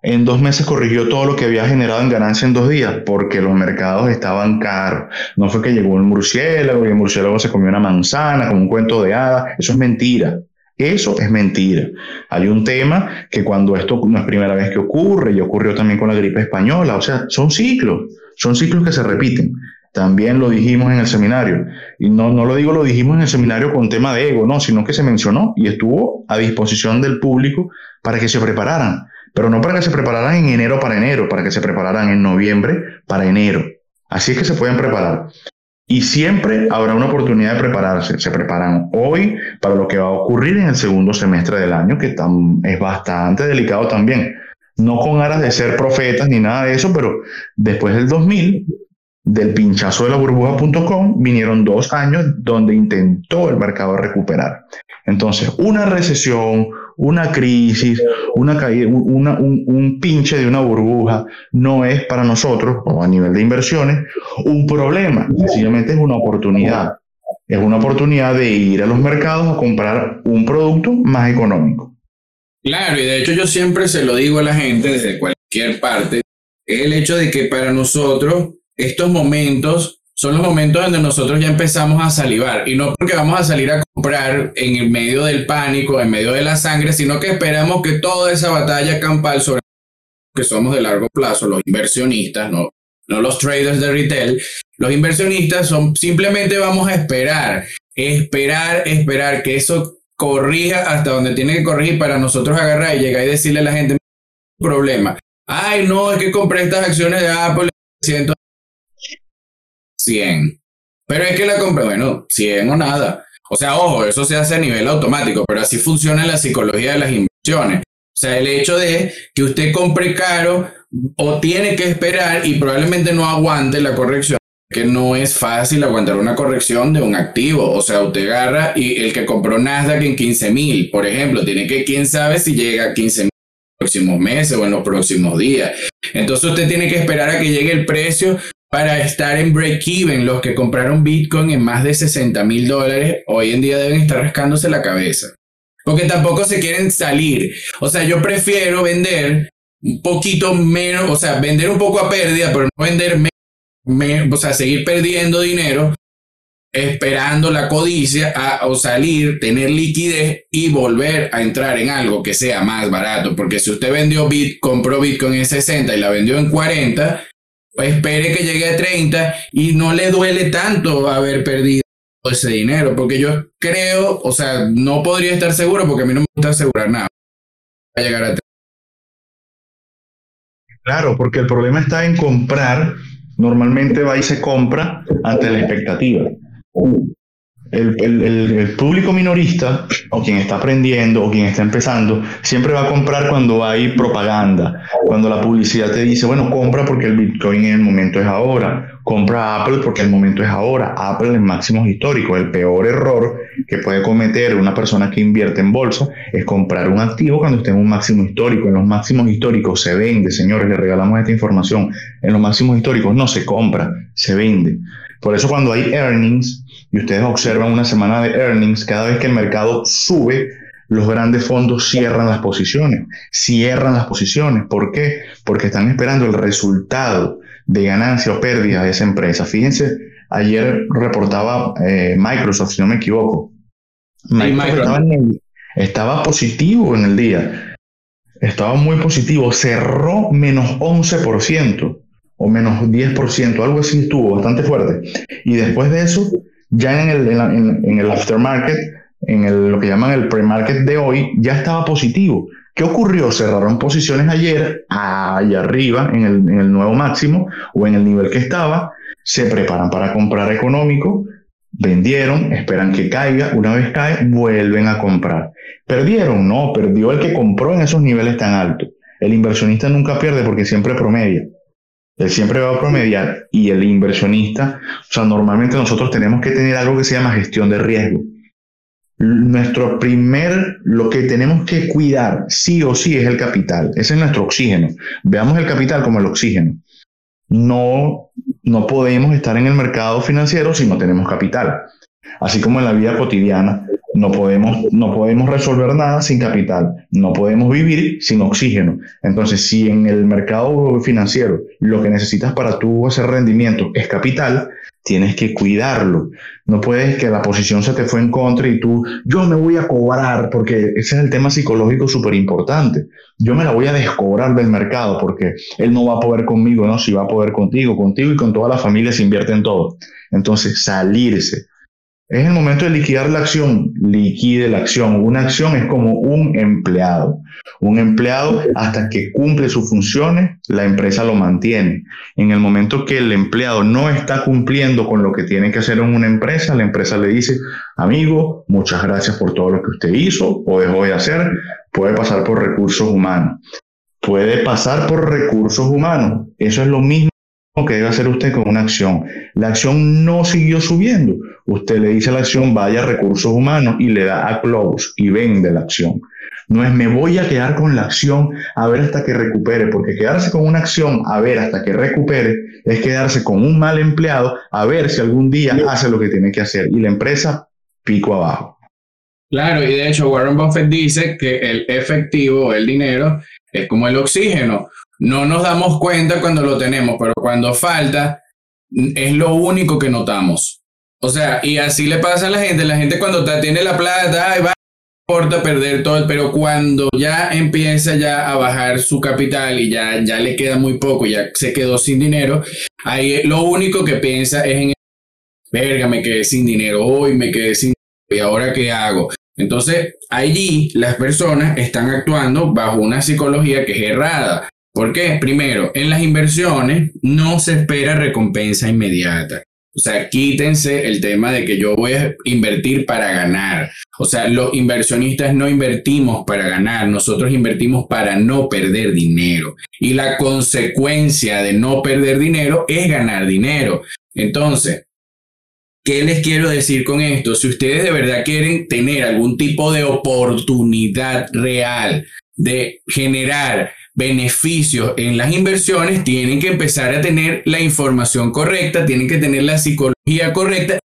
En dos meses corrigió todo lo que había generado en ganancia en dos días, porque los mercados estaban caros. No fue que llegó un murciélago y el murciélago se comió una manzana, como un cuento de hadas. Eso es mentira. Eso es mentira. Hay un tema que cuando esto no es primera vez que ocurre, y ocurrió también con la gripe española, o sea, son ciclos, son ciclos que se repiten. También lo dijimos en el seminario. Y no, no lo digo, lo dijimos en el seminario con tema de ego, no, sino que se mencionó y estuvo a disposición del público para que se prepararan pero no para que se prepararan en enero para enero, para que se prepararan en noviembre para enero. Así es que se pueden preparar. Y siempre habrá una oportunidad de prepararse. Se preparan hoy para lo que va a ocurrir en el segundo semestre del año, que es bastante delicado también. No con aras de ser profetas ni nada de eso, pero después del 2000, del pinchazo de la burbuja.com, vinieron dos años donde intentó el mercado recuperar. Entonces, una recesión, una crisis, una caída, un, pinche de una burbuja no es para nosotros, o a nivel de inversiones, un problema. Sencillamente es una oportunidad. Es una oportunidad de ir a los mercados a comprar un producto más económico. Claro, y de hecho yo siempre se lo digo a la gente desde cualquier parte, el hecho de que para nosotros estos momentos son los momentos donde nosotros ya empezamos a salivar. Y no porque vamos a salir a comprar en el medio del pánico, en medio de la sangre, sino que esperamos que toda esa batalla campal sobre que somos de largo plazo, los inversionistas, no, no los traders de retail, los inversionistas son simplemente vamos a esperar, esperar, esperar que eso corrija hasta donde tiene que corregir para nosotros agarrar y llegar y decirle a la gente, problema. Ay, no, es que compré estas acciones de Apple, siento 100. Pero es que la compra, bueno, 100 o nada. O sea, ojo, eso se hace a nivel automático, pero así funciona la psicología de las inversiones. O sea, el hecho de que usted compre caro o tiene que esperar y probablemente no aguante la corrección, que no es fácil aguantar una corrección de un activo. O sea, usted agarra y el que compró Nasdaq en 15 mil, por ejemplo, tiene que, quién sabe si llega a 15 mil en los próximos meses o en los próximos días. Entonces usted tiene que esperar a que llegue el precio para estar en break-even. Los que compraron Bitcoin en más de 60 mil dólares, hoy en día deben estar rascándose la cabeza. Porque tampoco se quieren salir. O sea, yo prefiero vender un poquito menos, o sea, vender un poco a pérdida, pero no vender menos, o sea, seguir perdiendo dinero esperando la codicia a, o salir, tener liquidez y volver a entrar en algo que sea más barato. Porque si usted vendió Bit, compró Bitcoin en 60 y la vendió en 40, espere que llegue a 30 y no le duele tanto haber perdido ese dinero, porque yo creo, o sea, no podría estar seguro porque a mí no me gusta asegurar nada. a llegar a Claro, porque el problema está en comprar. Normalmente va y se compra ante la expectativa. El, público minorista, o quien está aprendiendo, o quien está empezando, siempre va a comprar cuando hay propaganda, cuando la publicidad te dice, bueno, compra porque el Bitcoin en el momento es ahora, compra Apple porque el momento es ahora, Apple en máximos históricos. El peor error que puede cometer una persona que invierte en bolsa es comprar un activo cuando esté en un máximo histórico. En los máximos históricos se vende, señores, le regalamos esta información. En los máximos históricos no se compra, se vende. Por eso cuando hay earnings, y ustedes observan una semana de earnings, cada vez que el mercado sube, los grandes fondos cierran las posiciones, cierran las posiciones. ¿Por qué? Porque están esperando el resultado de ganancia o pérdida de esa empresa. Fíjense, ayer reportaba eh, Microsoft, si no me equivoco. Microsoft estaba, positivo en el día. Estaba muy positivo. Cerró menos 11% o menos 10%, algo así estuvo bastante fuerte. Y después de eso, ya en el, en, aftermarket, en el, lo que llaman el pre-market de hoy, ya estaba positivo. ¿Qué ocurrió? Cerraron posiciones ayer, allá arriba, en el, en el nuevo máximo o en el nivel que estaba, se preparan para comprar económico, vendieron, esperan que caiga, una vez cae, vuelven a comprar. ¿Perdieron? No, perdió el que compró en esos niveles tan altos. El inversionista nunca pierde porque siempre promedia. Él siempre va a promediar y el inversionista, o sea, normalmente nosotros tenemos que tener algo que se llama gestión de riesgo. nuestro primer, lo que tenemos que cuidar sí o sí es el capital. Ese es nuestro oxígeno. Veamos el capital como el oxígeno. No, no podemos estar en el mercado financiero si no tenemos capital. Así como en la vida cotidiana, no podemos, no podemos resolver nada sin capital, no podemos vivir sin oxígeno. Entonces, si en el mercado financiero lo que necesitas para tu hacer rendimiento es capital, tienes que cuidarlo. No puedes que la posición se te fue en contra y tú, yo me voy a cobrar, porque ese es el tema psicológico súper importante. Yo me la voy a descobrar del mercado porque él no va a poder conmigo, no, si va a poder contigo, contigo y con toda la familia se invierte en todo. Entonces, salirse es el momento de liquidar la acción. Liquide la acción. Una acción es como un empleado. Un empleado, hasta que cumple sus funciones, la empresa lo mantiene. En el momento que el empleado no está cumpliendo con lo que tiene que hacer en una empresa, la empresa le dice, amigo, muchas gracias por todo lo que usted hizo o dejó de hacer. Puede pasar por recursos humanos. Puede pasar por recursos humanos. Eso es lo mismo que debe hacer usted con una acción. La acción no siguió subiendo Usted le dice a la acción, vaya a recursos humanos y le da a close y vende la acción. No es me voy a quedar con la acción a ver hasta que recupere, porque quedarse con una acción a ver hasta que recupere es quedarse con un mal empleado a ver si algún día hace lo que tiene que hacer y la empresa pico abajo. Claro, y de hecho Warren Buffett dice que el efectivo, el dinero, es como el oxígeno. No nos damos cuenta cuando lo tenemos, pero cuando falta, es lo único que notamos. O sea, y así le pasa a la gente. La gente cuando tiene la plata, ay, va, importa perder todo, pero cuando ya empieza ya a bajar su capital y ya, ya le queda muy poco, ya se quedó sin dinero, ahí lo único que piensa es en, verga, me quedé sin dinero hoy, me quedé sin ¿y ahora qué hago? Entonces, allí las personas están actuando bajo una psicología que es errada. ¿Por qué? Primero, en las inversiones no se espera recompensa inmediata. O sea, quítense el tema de que yo voy a invertir para ganar. O sea, los inversionistas no invertimos para ganar, nosotros invertimos para no perder dinero. Y la consecuencia de no perder dinero es ganar dinero. Entonces, ¿qué les quiero decir con esto? Si ustedes de verdad quieren tener algún tipo de oportunidad real de generar beneficios en las inversiones, tienen que empezar a tener la información correcta, tienen que tener la psicología correcta.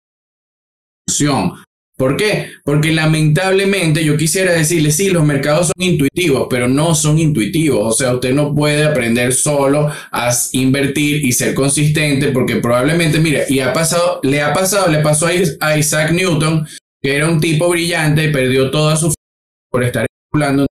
¿Por qué? Porque lamentablemente yo quisiera decirle, sí, los mercados son intuitivos, pero no son intuitivos. O sea, usted no puede aprender solo a invertir y ser consistente, porque probablemente, mire, y ha pasado, le ha pasado, le pasó a Isaac Newton, que era un tipo brillante y perdió toda su por estar especulando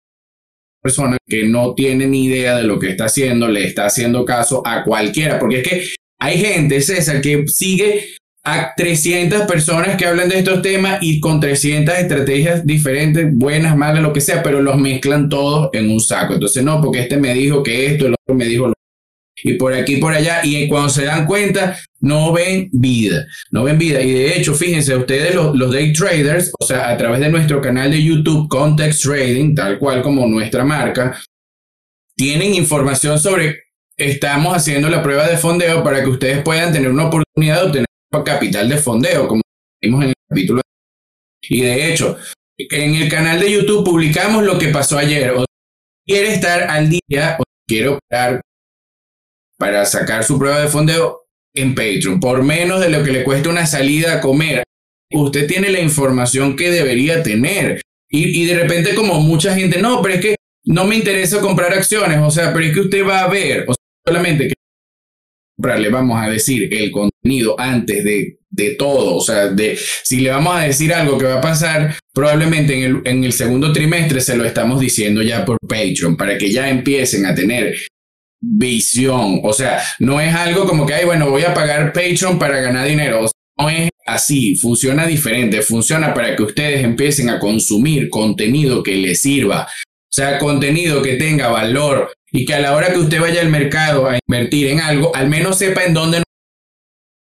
persona que no tiene ni idea de lo que está haciendo, le está haciendo caso a cualquiera, porque es que hay gente, César, que sigue a 300 personas que hablan de estos temas y con 300 estrategias diferentes, buenas, malas, lo que sea, pero los mezclan todos en un saco. Entonces, no, porque este me dijo que esto, el otro me dijo lo y por aquí por allá, y cuando se dan cuenta, no ven vida, no ven vida. Y de hecho, fíjense, ustedes los, day traders, o sea, a través de nuestro canal de YouTube, Context Trading, tal cual como nuestra marca, tienen información sobre, estamos haciendo la prueba de fondeo para que ustedes puedan tener una oportunidad de obtener capital de fondeo, como vimos en el capítulo. Y de hecho, en el canal de YouTube publicamos lo que pasó ayer. O quiere estar al día o quiere operar para sacar su prueba de fondeo en Patreon, por menos de lo que le cuesta una salida a comer. Usted tiene la información que debería tener. Y, de repente como mucha gente, no, pero es que no me interesa comprar acciones, o sea, pero es que usted va a ver, o sea, solamente que le vamos a decir el contenido antes de, de, todo, o sea, de si le vamos a decir algo que va a pasar, probablemente en el, en el segundo trimestre se lo estamos diciendo ya por Patreon, para que ya empiecen a tener visión. O sea, no es algo como que, ay, bueno, voy a pagar Patreon para ganar dinero. no es así, funciona diferente, funciona para que ustedes empiecen a consumir contenido que les sirva. O sea, contenido que tenga valor y que a la hora que usted vaya al mercado a invertir en algo, al menos sepa en dónde.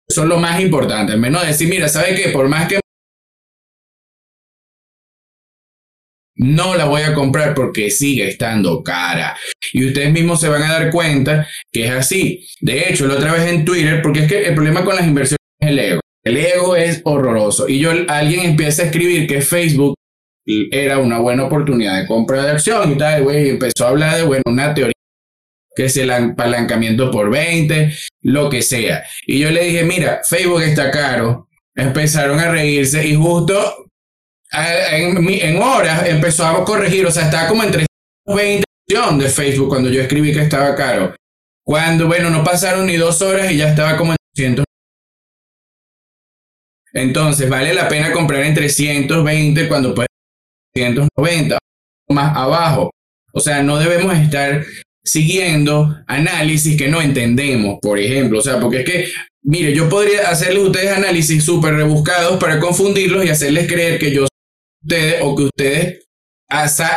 Eso es lo más importante. Al menos decir, mira, ¿sabe qué? Por más que no la voy a comprar porque sigue estando cara. Y ustedes mismos se van a dar cuenta que es así. De hecho, la otra vez en Twitter, porque es que el problema con las inversiones es el ego. El ego es horroroso. Y yo, alguien empieza a escribir que Facebook era una buena oportunidad de compra de acción y tal, güey, empezó a hablar de, bueno, una teoría que es el apalancamiento por 20, lo que sea. Y yo le dije, mira, Facebook está caro. Empezaron a reírse y justo en, horas empezó a corregir, o sea, estaba como en 320 de Facebook cuando yo escribí que estaba caro. Cuando, bueno, no pasaron ni dos horas y ya estaba como en 200. Entonces, vale la pena comprar en 320 cuando puede 190 más abajo. O sea, no debemos estar siguiendo análisis que no entendemos, por ejemplo. O sea, porque es que, mire, yo podría hacerles ustedes análisis súper rebuscados para confundirlos y hacerles creer que yo ustedes o que ustedes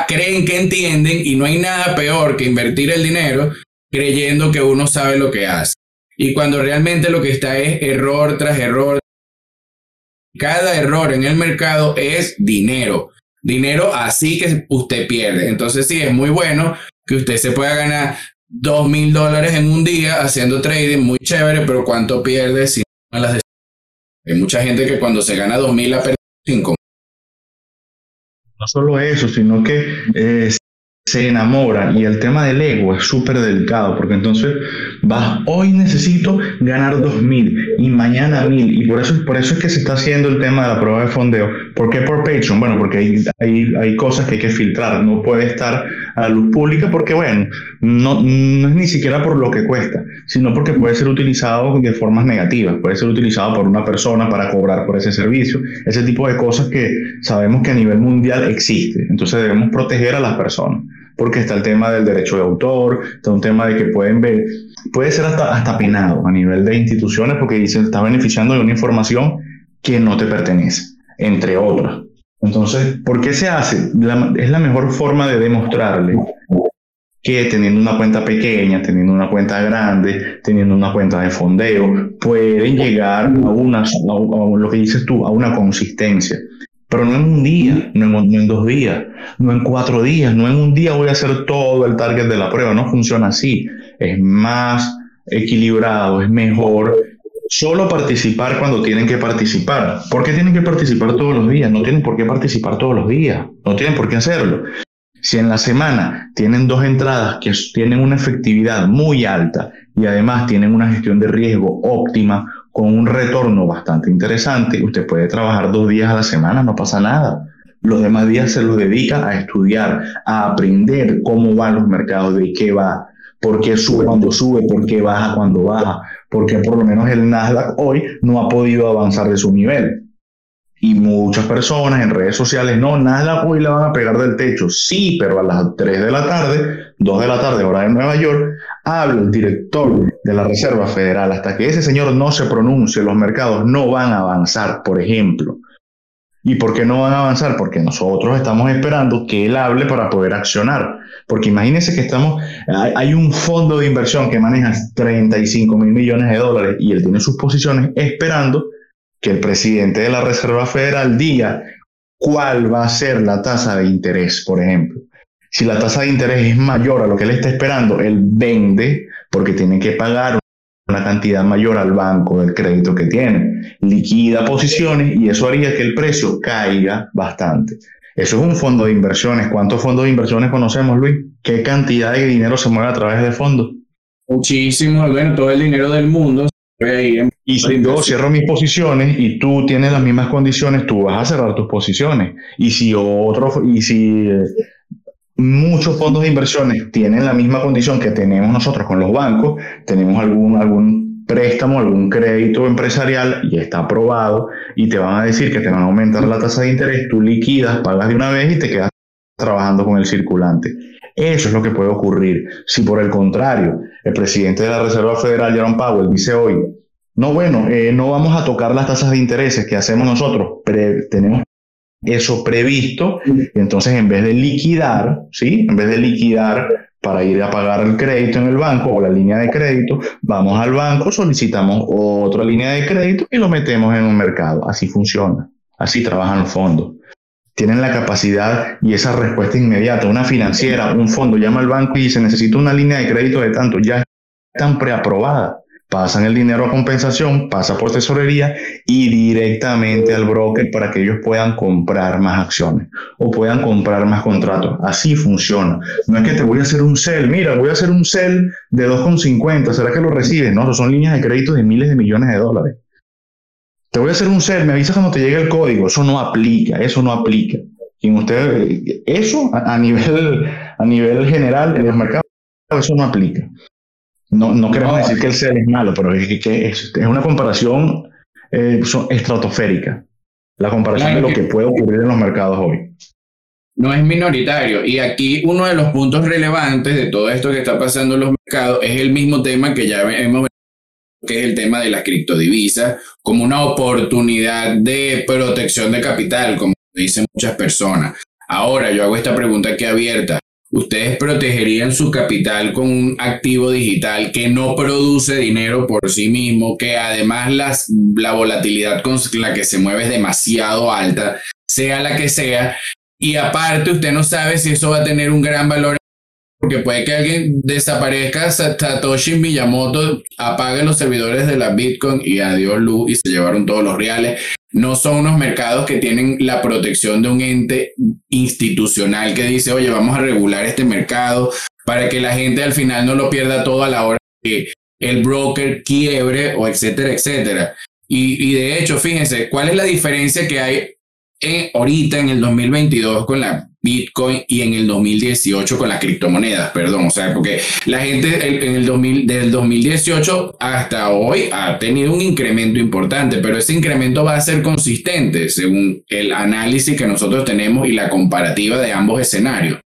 creen que entienden y no hay nada peor que invertir el dinero creyendo que uno sabe lo que hace. Y cuando realmente lo que está es error tras error. Cada error en el mercado es dinero. Dinero así que usted pierde. Entonces sí, es muy bueno que usted se pueda ganar dos mil dólares en un día haciendo trading, muy chévere, pero ¿cuánto pierde si no las Hay mucha gente que cuando se gana dos mil ha perdido cinco. No solo eso, sino que eh, se enamoran y el tema del ego es súper delicado porque entonces vas hoy necesito ganar 2000 y mañana 1000 y por eso, por eso es que se está haciendo el tema de la prueba de fondeo. ¿por qué por Patreon? bueno porque hay, hay, hay cosas que hay que filtrar no puede estar a la luz pública porque bueno no, no es ni siquiera por lo que cuesta sino porque puede ser utilizado de formas negativas puede ser utilizado por una persona para cobrar por ese servicio ese tipo de cosas que sabemos que a nivel mundial existe. Entonces debemos proteger a las personas porque está el tema del derecho de autor, está un tema de que pueden ver, puede ser hasta, hasta penado a nivel de instituciones porque dicen está beneficiando de una información que no te pertenece, entre otras. Entonces, ¿por qué se hace? es la mejor forma de demostrarle que teniendo una cuenta pequeña, teniendo una cuenta grande, teniendo una cuenta de fondeo, pueden llegar a, una, a lo que dices tú, a una consistencia. Pero no en un día, no en, dos días, no en cuatro días, no en un día voy a hacer todo el target de la prueba. No funciona así. Es más equilibrado, es mejor solo participar cuando tienen que participar. ¿Por qué tienen que participar todos los días? No tienen por qué participar todos los días. No tienen por qué hacerlo. Si en la semana tienen dos entradas que tienen una efectividad muy alta y además tienen una gestión de riesgo óptima, con un retorno bastante interesante, usted puede trabajar dos días a la semana, no pasa nada. Los demás días se los dedica a estudiar, a aprender cómo van los mercados, de qué va, por qué sube cuando sube, por qué baja cuando baja, porque por lo menos el Nasdaq hoy no ha podido avanzar de su nivel. Y muchas personas en redes sociales, no, Nasdaq hoy la van a pegar del techo. Sí, pero a las 3 de la tarde, 2 de la tarde, hora de Nueva York, habla el director de la Reserva Federal. Hasta que ese señor no se pronuncie, los mercados no van a avanzar, por ejemplo. ¿Y por qué no van a avanzar? Porque nosotros estamos esperando que él hable para poder accionar. Porque imagínense que estamos, hay, un fondo de inversión que maneja 35 mil millones de dólares y él tiene sus posiciones esperando que el presidente de la Reserva Federal diga cuál va a ser la tasa de interés, por ejemplo. Si la tasa de interés es mayor a lo que él está esperando, él vende porque tiene que pagar una cantidad mayor al banco del crédito que tiene. Liquida posiciones y eso haría que el precio caiga bastante. Eso es un fondo de inversiones. ¿Cuántos fondos de inversiones conocemos, Luis? ¿Qué cantidad de dinero se mueve a través de fondos? Muchísimo, bueno, todo el dinero del mundo y si yo cierro mis posiciones y tú tienes las mismas condiciones, tú vas a cerrar tus posiciones. Y si otro, y si eh, muchos fondos de inversiones tienen la misma condición que tenemos nosotros con los bancos, tenemos algún, algún préstamo, algún crédito empresarial y está aprobado y te van a decir que te van a aumentar la tasa de interés, tú liquidas, pagas de una vez y te quedas trabajando con el circulante. Eso es lo que puede ocurrir. Si por el contrario, el presidente de la Reserva Federal, Jerome Powell, dice hoy, no, bueno, eh, no vamos a tocar las tasas de intereses que hacemos nosotros, tenemos eso previsto, y entonces en vez de liquidar, ¿sí? En vez de liquidar para ir a pagar el crédito en el banco o la línea de crédito, vamos al banco, solicitamos otra línea de crédito y lo metemos en un mercado. Así funciona, así trabajan los fondos tienen la capacidad y esa respuesta inmediata. Una financiera, un fondo llama al banco y dice, necesito una línea de crédito de tanto, ya están preaprobadas. Pasan el dinero a compensación, pasa por tesorería y directamente al broker para que ellos puedan comprar más acciones o puedan comprar más contratos. Así funciona. No es que te voy a hacer un sell, mira, voy a hacer un sell de 2,50, ¿será que lo recibes? No, son líneas de crédito de miles de millones de dólares. Te voy a hacer un sell, me avisas cuando te llegue el código. Eso no aplica, eso no aplica. Y usted, eso a, nivel, a nivel general en el mercado, eso no aplica. No, no queremos decir que el sell es malo, pero es que es, una comparación eh, estratosférica. La comparación de lo que puede ocurrir en los mercados hoy. No es minoritario. Y aquí uno de los puntos relevantes de todo esto que está pasando en los mercados es el mismo tema que ya hemos que es el tema de las criptodivisas, como una oportunidad de protección de capital, como dicen muchas personas. Ahora yo hago esta pregunta aquí abierta. ¿Ustedes protegerían su capital con un activo digital que no produce dinero por sí mismo, que además las, la volatilidad con la que se mueve es demasiado alta, sea la que sea, y aparte usted no sabe si eso va a tener un gran valor porque puede que alguien desaparezca, Satoshi Miyamoto apague los servidores de la Bitcoin y adiós luz y se llevaron todos los reales. No son unos mercados que tienen la protección de un ente institucional que dice, oye, vamos a regular este mercado para que la gente al final no lo pierda todo a la hora que el broker quiebre o etcétera, etcétera. Y, y de hecho, fíjense, ¿cuál es la diferencia que hay en, ahorita en el 2022 con la Bitcoin y en el 2018 con las criptomonedas, perdón, o sea, porque la gente en el 2000, del 2018 hasta hoy ha tenido un incremento importante, pero ese incremento va a ser consistente según el análisis que nosotros tenemos y la comparativa de ambos escenarios.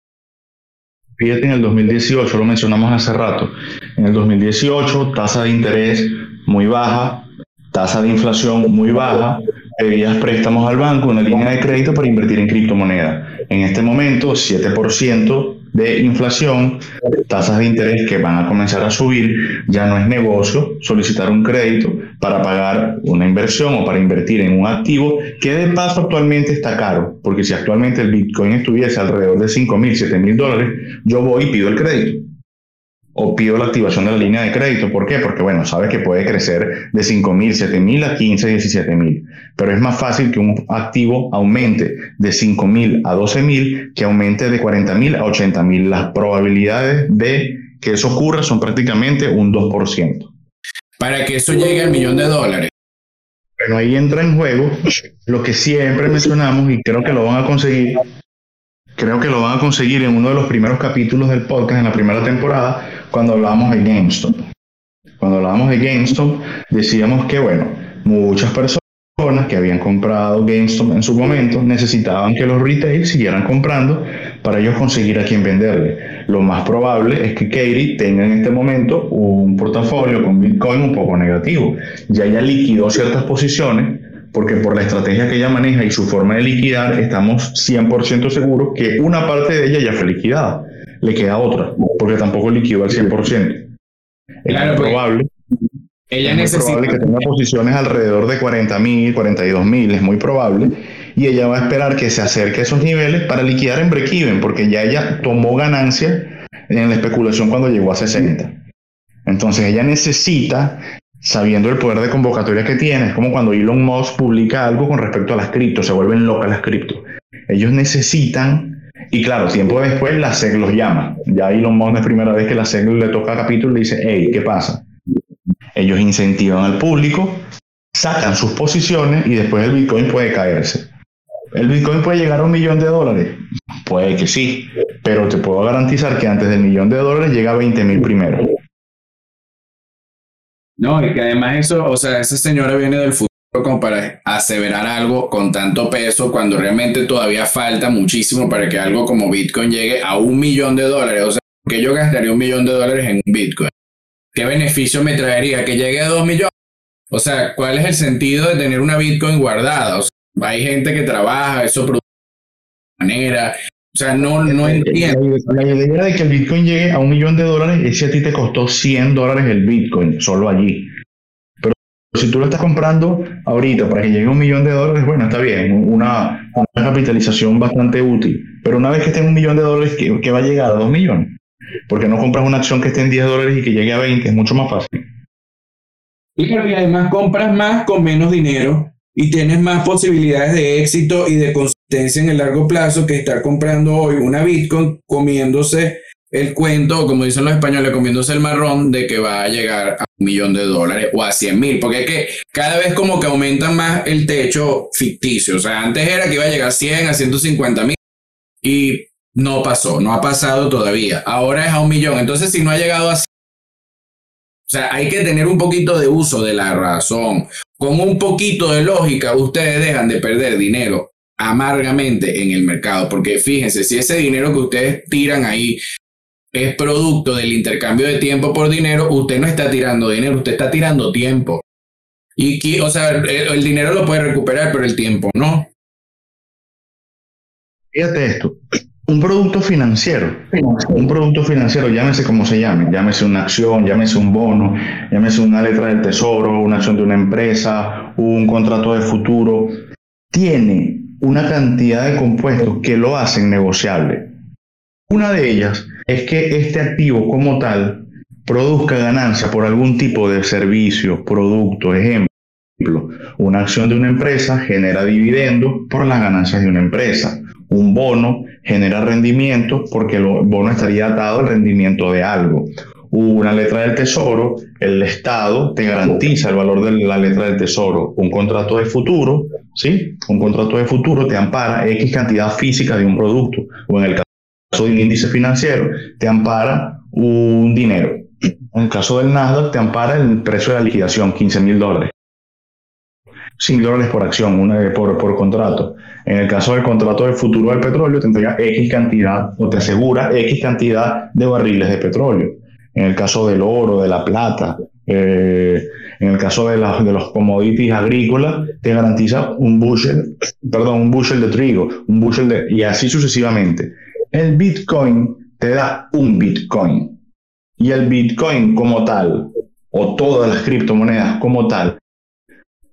Fíjate, en el 2018, lo mencionamos hace rato, en el 2018 tasa de interés muy baja, tasa de inflación muy baja, pedías préstamos al banco, una línea de crédito para invertir en criptomonedas. En este momento, 7% de inflación, tasas de interés que van a comenzar a subir, ya no es negocio solicitar un crédito para pagar una inversión o para invertir en un activo que de paso actualmente está caro, porque si actualmente el Bitcoin estuviese alrededor de 5 mil, 7 mil dólares, yo voy y pido el crédito o pido la activación de la línea de crédito. ¿Por qué? Porque, bueno, sabes que puede crecer de 5 mil, 7 mil a 15, 17 mil. Pero es más fácil que un activo aumente de 5 mil a 12 mil que aumente de 40 mil a 80 mil. Las probabilidades de que eso ocurra son prácticamente un 2%. Para que eso llegue al millón de dólares. Bueno, ahí entra en juego lo que siempre mencionamos y creo que lo van a conseguir. Creo que lo van a conseguir en uno de los primeros capítulos del podcast en la primera temporada, cuando hablábamos de GameStop. Cuando hablábamos de GameStop, decíamos que, bueno, muchas personas que habían comprado GameStop en su momento necesitaban que los retail siguieran comprando para ellos conseguir a quien venderle. Lo más probable es que Katie tenga en este momento un portafolio con Bitcoin un poco negativo. Ya ella liquidó ciertas posiciones porque por la estrategia que ella maneja y su forma de liquidar estamos 100% seguros que una parte de ella ya fue liquidada le queda otra, porque tampoco liquidó al 100%. Es claro, probable. Ella es probable que tenga posiciones alrededor de 40 mil, 42 mil, es muy probable. Y ella va a esperar que se acerque a esos niveles para liquidar en break-even, porque ya ella tomó ganancia en la especulación cuando llegó a 60. Entonces ella necesita, sabiendo el poder de convocatoria que tiene, es como cuando Elon Musk publica algo con respecto a las criptos, se vuelven locas las criptos. Ellos necesitan y claro, tiempo después la SEC los llama. Ya Elon Musk es primera vez que la SEC le toca capítulo y le dice, hey, ¿qué pasa? Ellos incentivan al público, sacan sus posiciones y después el Bitcoin puede caerse. ¿El Bitcoin puede llegar a un millón de dólares? Puede que sí, pero te puedo garantizar que antes del millón de dólares llega a 20 mil primero. No, y que además eso, o sea, esa señora viene del futuro como para aseverar algo con tanto peso cuando realmente todavía falta muchísimo para que algo como Bitcoin llegue a un millón de dólares. O sea, que yo gastaría un millón de dólares en un Bitcoin. ¿Qué beneficio me traería que llegue a dos millones? O sea, ¿cuál es el sentido de tener una Bitcoin guardada? O sea, hay gente que trabaja, eso produce de manera. O sea, no, no entiendo. La, idea de que el Bitcoin llegue a un millón de dólares es si a ti te costó 100 dólares el Bitcoin, solo allí si tú lo estás comprando ahorita para que llegue a un millón de dólares, bueno, está bien, una, capitalización bastante útil. Pero una vez que esté en un millón de dólares, ¿qué, va a llegar a dos millones? Porque no compras una acción que esté en 10 dólares y que llegue a 20, es mucho más fácil. y además compras más con menos dinero y tienes más posibilidades de éxito y de consistencia en el largo plazo que estar comprando hoy una Bitcoin comiéndose el cuento, como dicen los españoles, comiéndose el marrón de que va a llegar a un millón de dólares o a 100 mil, porque es que cada vez como que aumenta más el techo ficticio. O sea, antes era que iba a llegar a 100, a 150 mil y no pasó, no ha pasado todavía. Ahora es a un millón. Entonces, si no ha llegado a... O sea, hay que tener un poquito de uso de la razón. Con un poquito de lógica, ustedes dejan de perder dinero amargamente en el mercado, porque fíjense, si ese dinero que ustedes tiran ahí es producto del intercambio de tiempo por dinero, usted no está tirando dinero, usted está tirando tiempo. Y, o sea, el, dinero lo puede recuperar, pero el tiempo no. Fíjate esto, un producto financiero, un producto financiero, llámese como se llame, llámese una acción, llámese un bono, llámese una letra del tesoro, una acción de una empresa, un contrato de futuro, tiene una cantidad de compuestos que lo hacen negociable. Una de ellas es que este activo como tal produzca ganancia por algún tipo de servicio, producto, ejemplo. Una acción de una empresa genera dividendo por las ganancias de una empresa. Un bono genera rendimiento porque el bono estaría atado al rendimiento de algo. Una letra del tesoro, el Estado te garantiza el valor de la letra del tesoro. Un contrato de futuro, ¿sí? Un contrato de futuro te ampara X cantidad física de un producto. O en el caso de un índice financiero, te ampara un dinero. En el caso del Nasdaq, te ampara el precio de la liquidación, 15 mil dólares. 100 dólares por acción, una, por, por contrato. En el caso del contrato del futuro del petróleo, te entrega X cantidad o te asegura X cantidad de barriles de petróleo. En el caso del oro, de la plata, eh, en el caso de, de, los commodities agrícolas, te garantiza un bushel, perdón, un bushel de trigo, un bushel de, y así sucesivamente. El Bitcoin te da un Bitcoin. Y el Bitcoin como tal, o todas las criptomonedas como tal,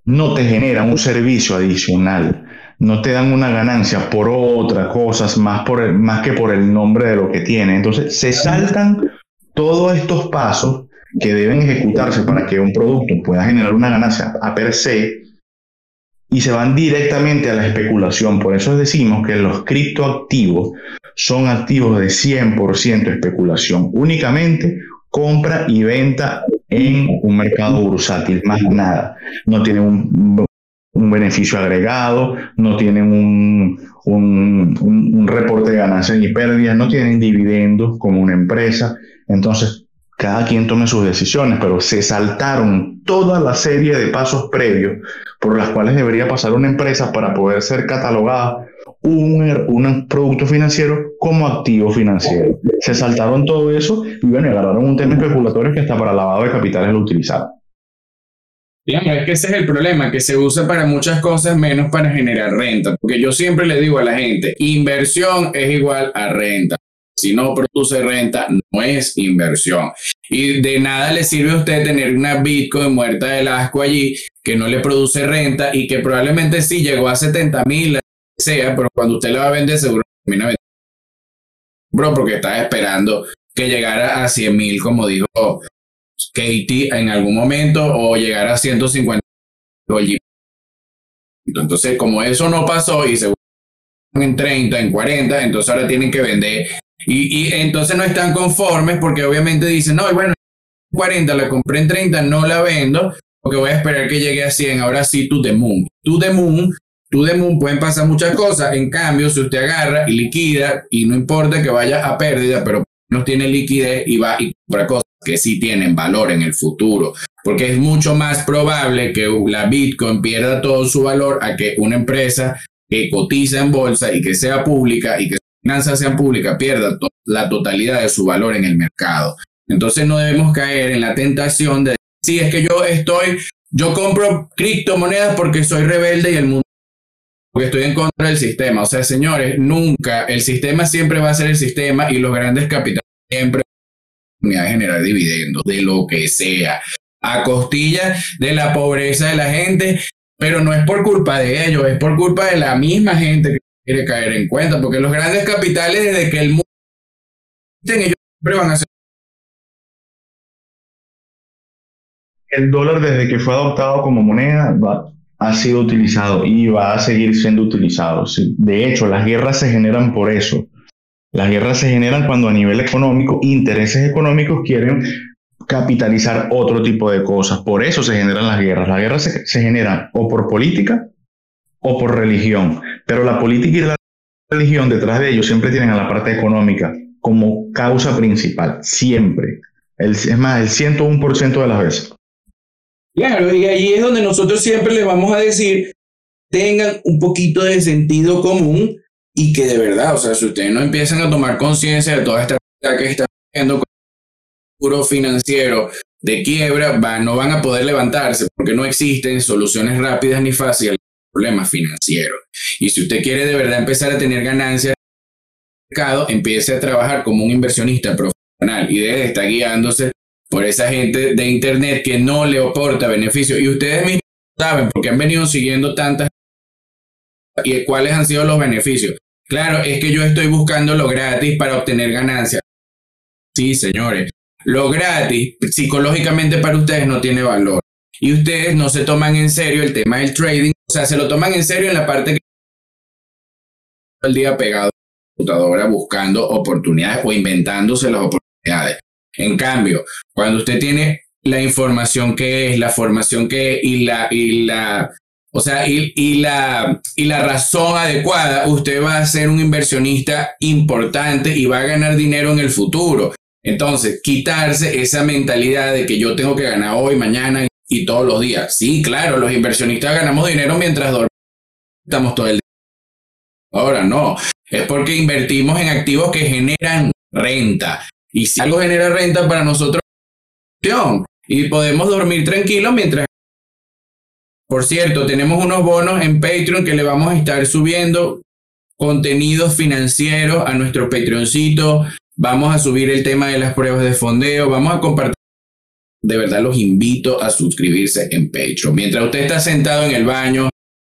no te generan un servicio adicional. No te dan una ganancia por otras cosas más, por más que por el nombre de lo que tiene. Entonces se saltan todos estos pasos que deben ejecutarse para que un producto pueda generar una ganancia a per se y se van directamente a la especulación. Por eso decimos que los criptoactivos son activos de 100% especulación, únicamente compra y venta en un mercado bursátil, más nada. No tienen un, beneficio agregado, no tienen un, un, reporte de ganancias y pérdidas, no tienen dividendos como una empresa. Entonces, cada quien tome sus decisiones, pero se saltaron toda la serie de pasos previos por las cuales debería pasar una empresa para poder ser catalogada un, producto financiero como activo financiero. Se saltaron todo eso y bueno, agarraron un tema especulatorio que hasta para lavado de capitales lo utilizaron. Claro, es que ese es el problema, que se usa para muchas cosas menos para generar renta. Porque yo siempre le digo a la gente, inversión es igual a renta. Si no produce renta, no es inversión. Y de nada le sirve a usted tener una Bitcoin muerta del asco allí que no le produce renta y que probablemente sí llegó a 70 mil, sea, pero cuando usted le va a vender, seguro termina Bro, porque estaba esperando que llegara a 100 mil, como dijo Katie en algún momento, o llegara a 150 Entonces, como eso no pasó y se en 30, en 40, entonces ahora tienen que vender. Y, y entonces no están conformes porque obviamente dicen, no, bueno, 40 la compré en 30, no la vendo, porque voy a esperar que llegue a 100. Ahora sí, to the moon. To the moon tú de Moon pueden pasar muchas cosas. En cambio, si usted agarra y liquida, y no importa que vaya a pérdida, pero no tiene liquidez y va y compra cosas que sí tienen valor en el futuro. Porque es mucho más probable que la Bitcoin pierda todo su valor a que una empresa que cotiza en bolsa y que sea pública y que sus finanzas sean públicas pierda la totalidad de su valor en el mercado. Entonces no debemos caer en la tentación de, sí, es que yo estoy, yo compro criptomonedas porque soy rebelde y el mundo porque estoy en contra del sistema. O sea, señores, nunca, el sistema siempre va a ser el sistema y los grandes capitales siempre van a generar dividendos de lo que sea, a costilla de la pobreza de la gente, pero no es por culpa de ellos, es por culpa de la misma gente que quiere caer en cuenta, porque los grandes capitales desde que el mundo ellos siempre van a ser el dólar desde que fue adoptado como moneda ha sido utilizado y va a seguir siendo utilizado. De hecho, las guerras se generan por eso. Las guerras se generan cuando a nivel económico, intereses económicos quieren capitalizar otro tipo de cosas. Por eso se generan las guerras. Las guerras se, se generan o por política o por religión. Pero la política y la religión detrás de ellos siempre tienen a la parte económica como causa principal. Siempre. Es más, el 101% de las veces. Claro, y ahí es donde nosotros siempre les vamos a decir, tengan un poquito de sentido común y que de verdad, o sea, si ustedes no empiezan a tomar conciencia de toda esta que están haciendo puro financiero de quiebra, no van a poder levantarse porque no existen soluciones rápidas ni fáciles problemas financieros. Y si usted quiere de verdad empezar a tener ganancias en el mercado, empiece a trabajar como un inversionista profesional y debe estar guiándose por esa gente de Internet que no le aporta beneficio. Y ustedes mismos saben, porque han venido siguiendo tantas y cuáles han sido los beneficios. Claro, es que yo estoy buscando lo gratis para obtener ganancias. Sí, señores, lo gratis psicológicamente para ustedes no tiene valor. Y ustedes no se toman en serio el tema del trading, o sea, se lo toman en serio en la parte que el día pegado a la computadora buscando oportunidades o inventándose las oportunidades. En cambio, cuando usted tiene la información que es, la formación que es y la, y la, o sea, y, y, la, y la razón adecuada, usted va a ser un inversionista importante y va a ganar dinero en el futuro. Entonces, quitarse esa mentalidad de que yo tengo que ganar hoy, mañana y todos los días. Sí, claro, los inversionistas ganamos dinero mientras dormimos. Todo el día. Ahora no, es porque invertimos en activos que generan renta. Y si algo genera renta para nosotros, y podemos dormir tranquilos mientras... Por cierto, tenemos unos bonos en Patreon que le vamos a estar subiendo contenidos financieros a nuestro Patreoncito. Vamos a subir el tema de las pruebas de fondeo. Vamos a compartir. De verdad los invito a suscribirse en Patreon. Mientras usted está sentado en el baño,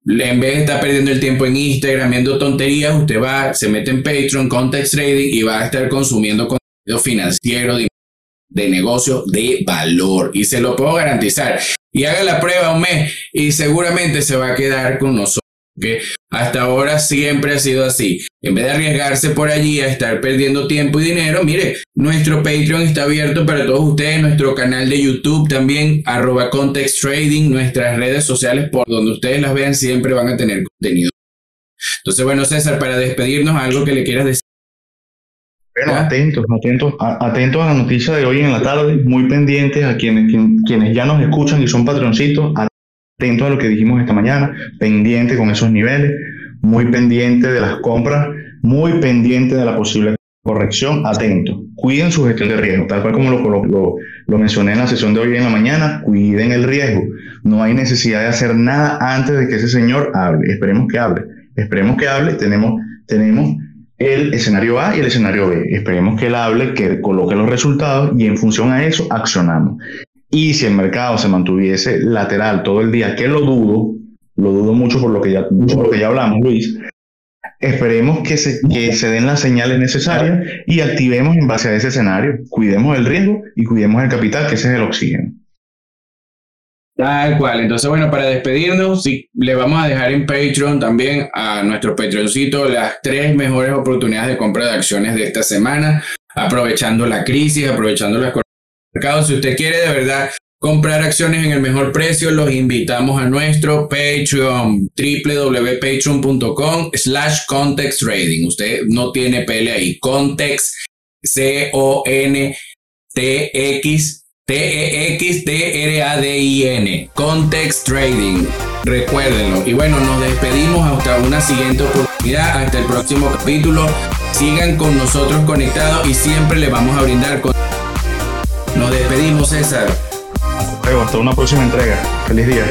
en vez de estar perdiendo el tiempo en Instagram viendo tonterías, usted va, se mete en Patreon, Context Trading y va a estar consumiendo financiero, de, de negocio de valor. Y se lo puedo garantizar. Y haga la prueba un mes y seguramente se va a quedar con nosotros. Que hasta ahora siempre ha sido así. En vez de arriesgarse por allí a estar perdiendo tiempo y dinero, mire, nuestro Patreon está abierto para todos ustedes, nuestro canal de YouTube también, arroba Context Trading, nuestras redes sociales por donde ustedes las vean siempre van a tener contenido. Entonces, bueno, César, para despedirnos, algo que le quieras decir atentos, atentos, atentos a la noticia de hoy en la tarde, muy pendientes a quienes, quienes ya nos escuchan y son patroncitos, atentos a lo que dijimos esta mañana, pendiente con esos niveles, muy pendiente de las compras, muy pendiente de la posible corrección, atentos. Cuiden su gestión de riesgo, tal cual como lo, lo, lo mencioné en la sesión de hoy en la mañana, cuiden el riesgo. No hay necesidad de hacer nada antes de que ese señor hable. Esperemos que hable. Esperemos que hable. Tenemos, tenemos el escenario A y el escenario B. Esperemos que él hable, que coloque los resultados y en función a eso accionamos. Y si el mercado se mantuviese lateral todo el día, que lo dudo, lo dudo mucho por lo que ya, por lo que ya hablamos, Luis, esperemos que se, que se den las señales necesarias y activemos en base a ese escenario. Cuidemos el riesgo y cuidemos el capital, que ese es el oxígeno. Tal cual. Entonces, bueno, para despedirnos, sí, le vamos a dejar en Patreon también a nuestro Patreoncito las tres mejores oportunidades de compra de acciones de esta semana, aprovechando la crisis, aprovechando las mercados. Si usted quiere de verdad comprar acciones en el mejor precio, los invitamos a nuestro Patreon, www.patreon.com slash context trading. Usted no tiene pele ahí. Context, C-O-N-T-X T-E-X-T-R-A-D-I-N. Context Trading. Recuérdenlo. Y bueno, nos despedimos hasta una siguiente oportunidad, hasta el próximo capítulo. Sigan con nosotros conectados y siempre les vamos a brindar con... Nos despedimos, César. Hasta una próxima entrega. Feliz día.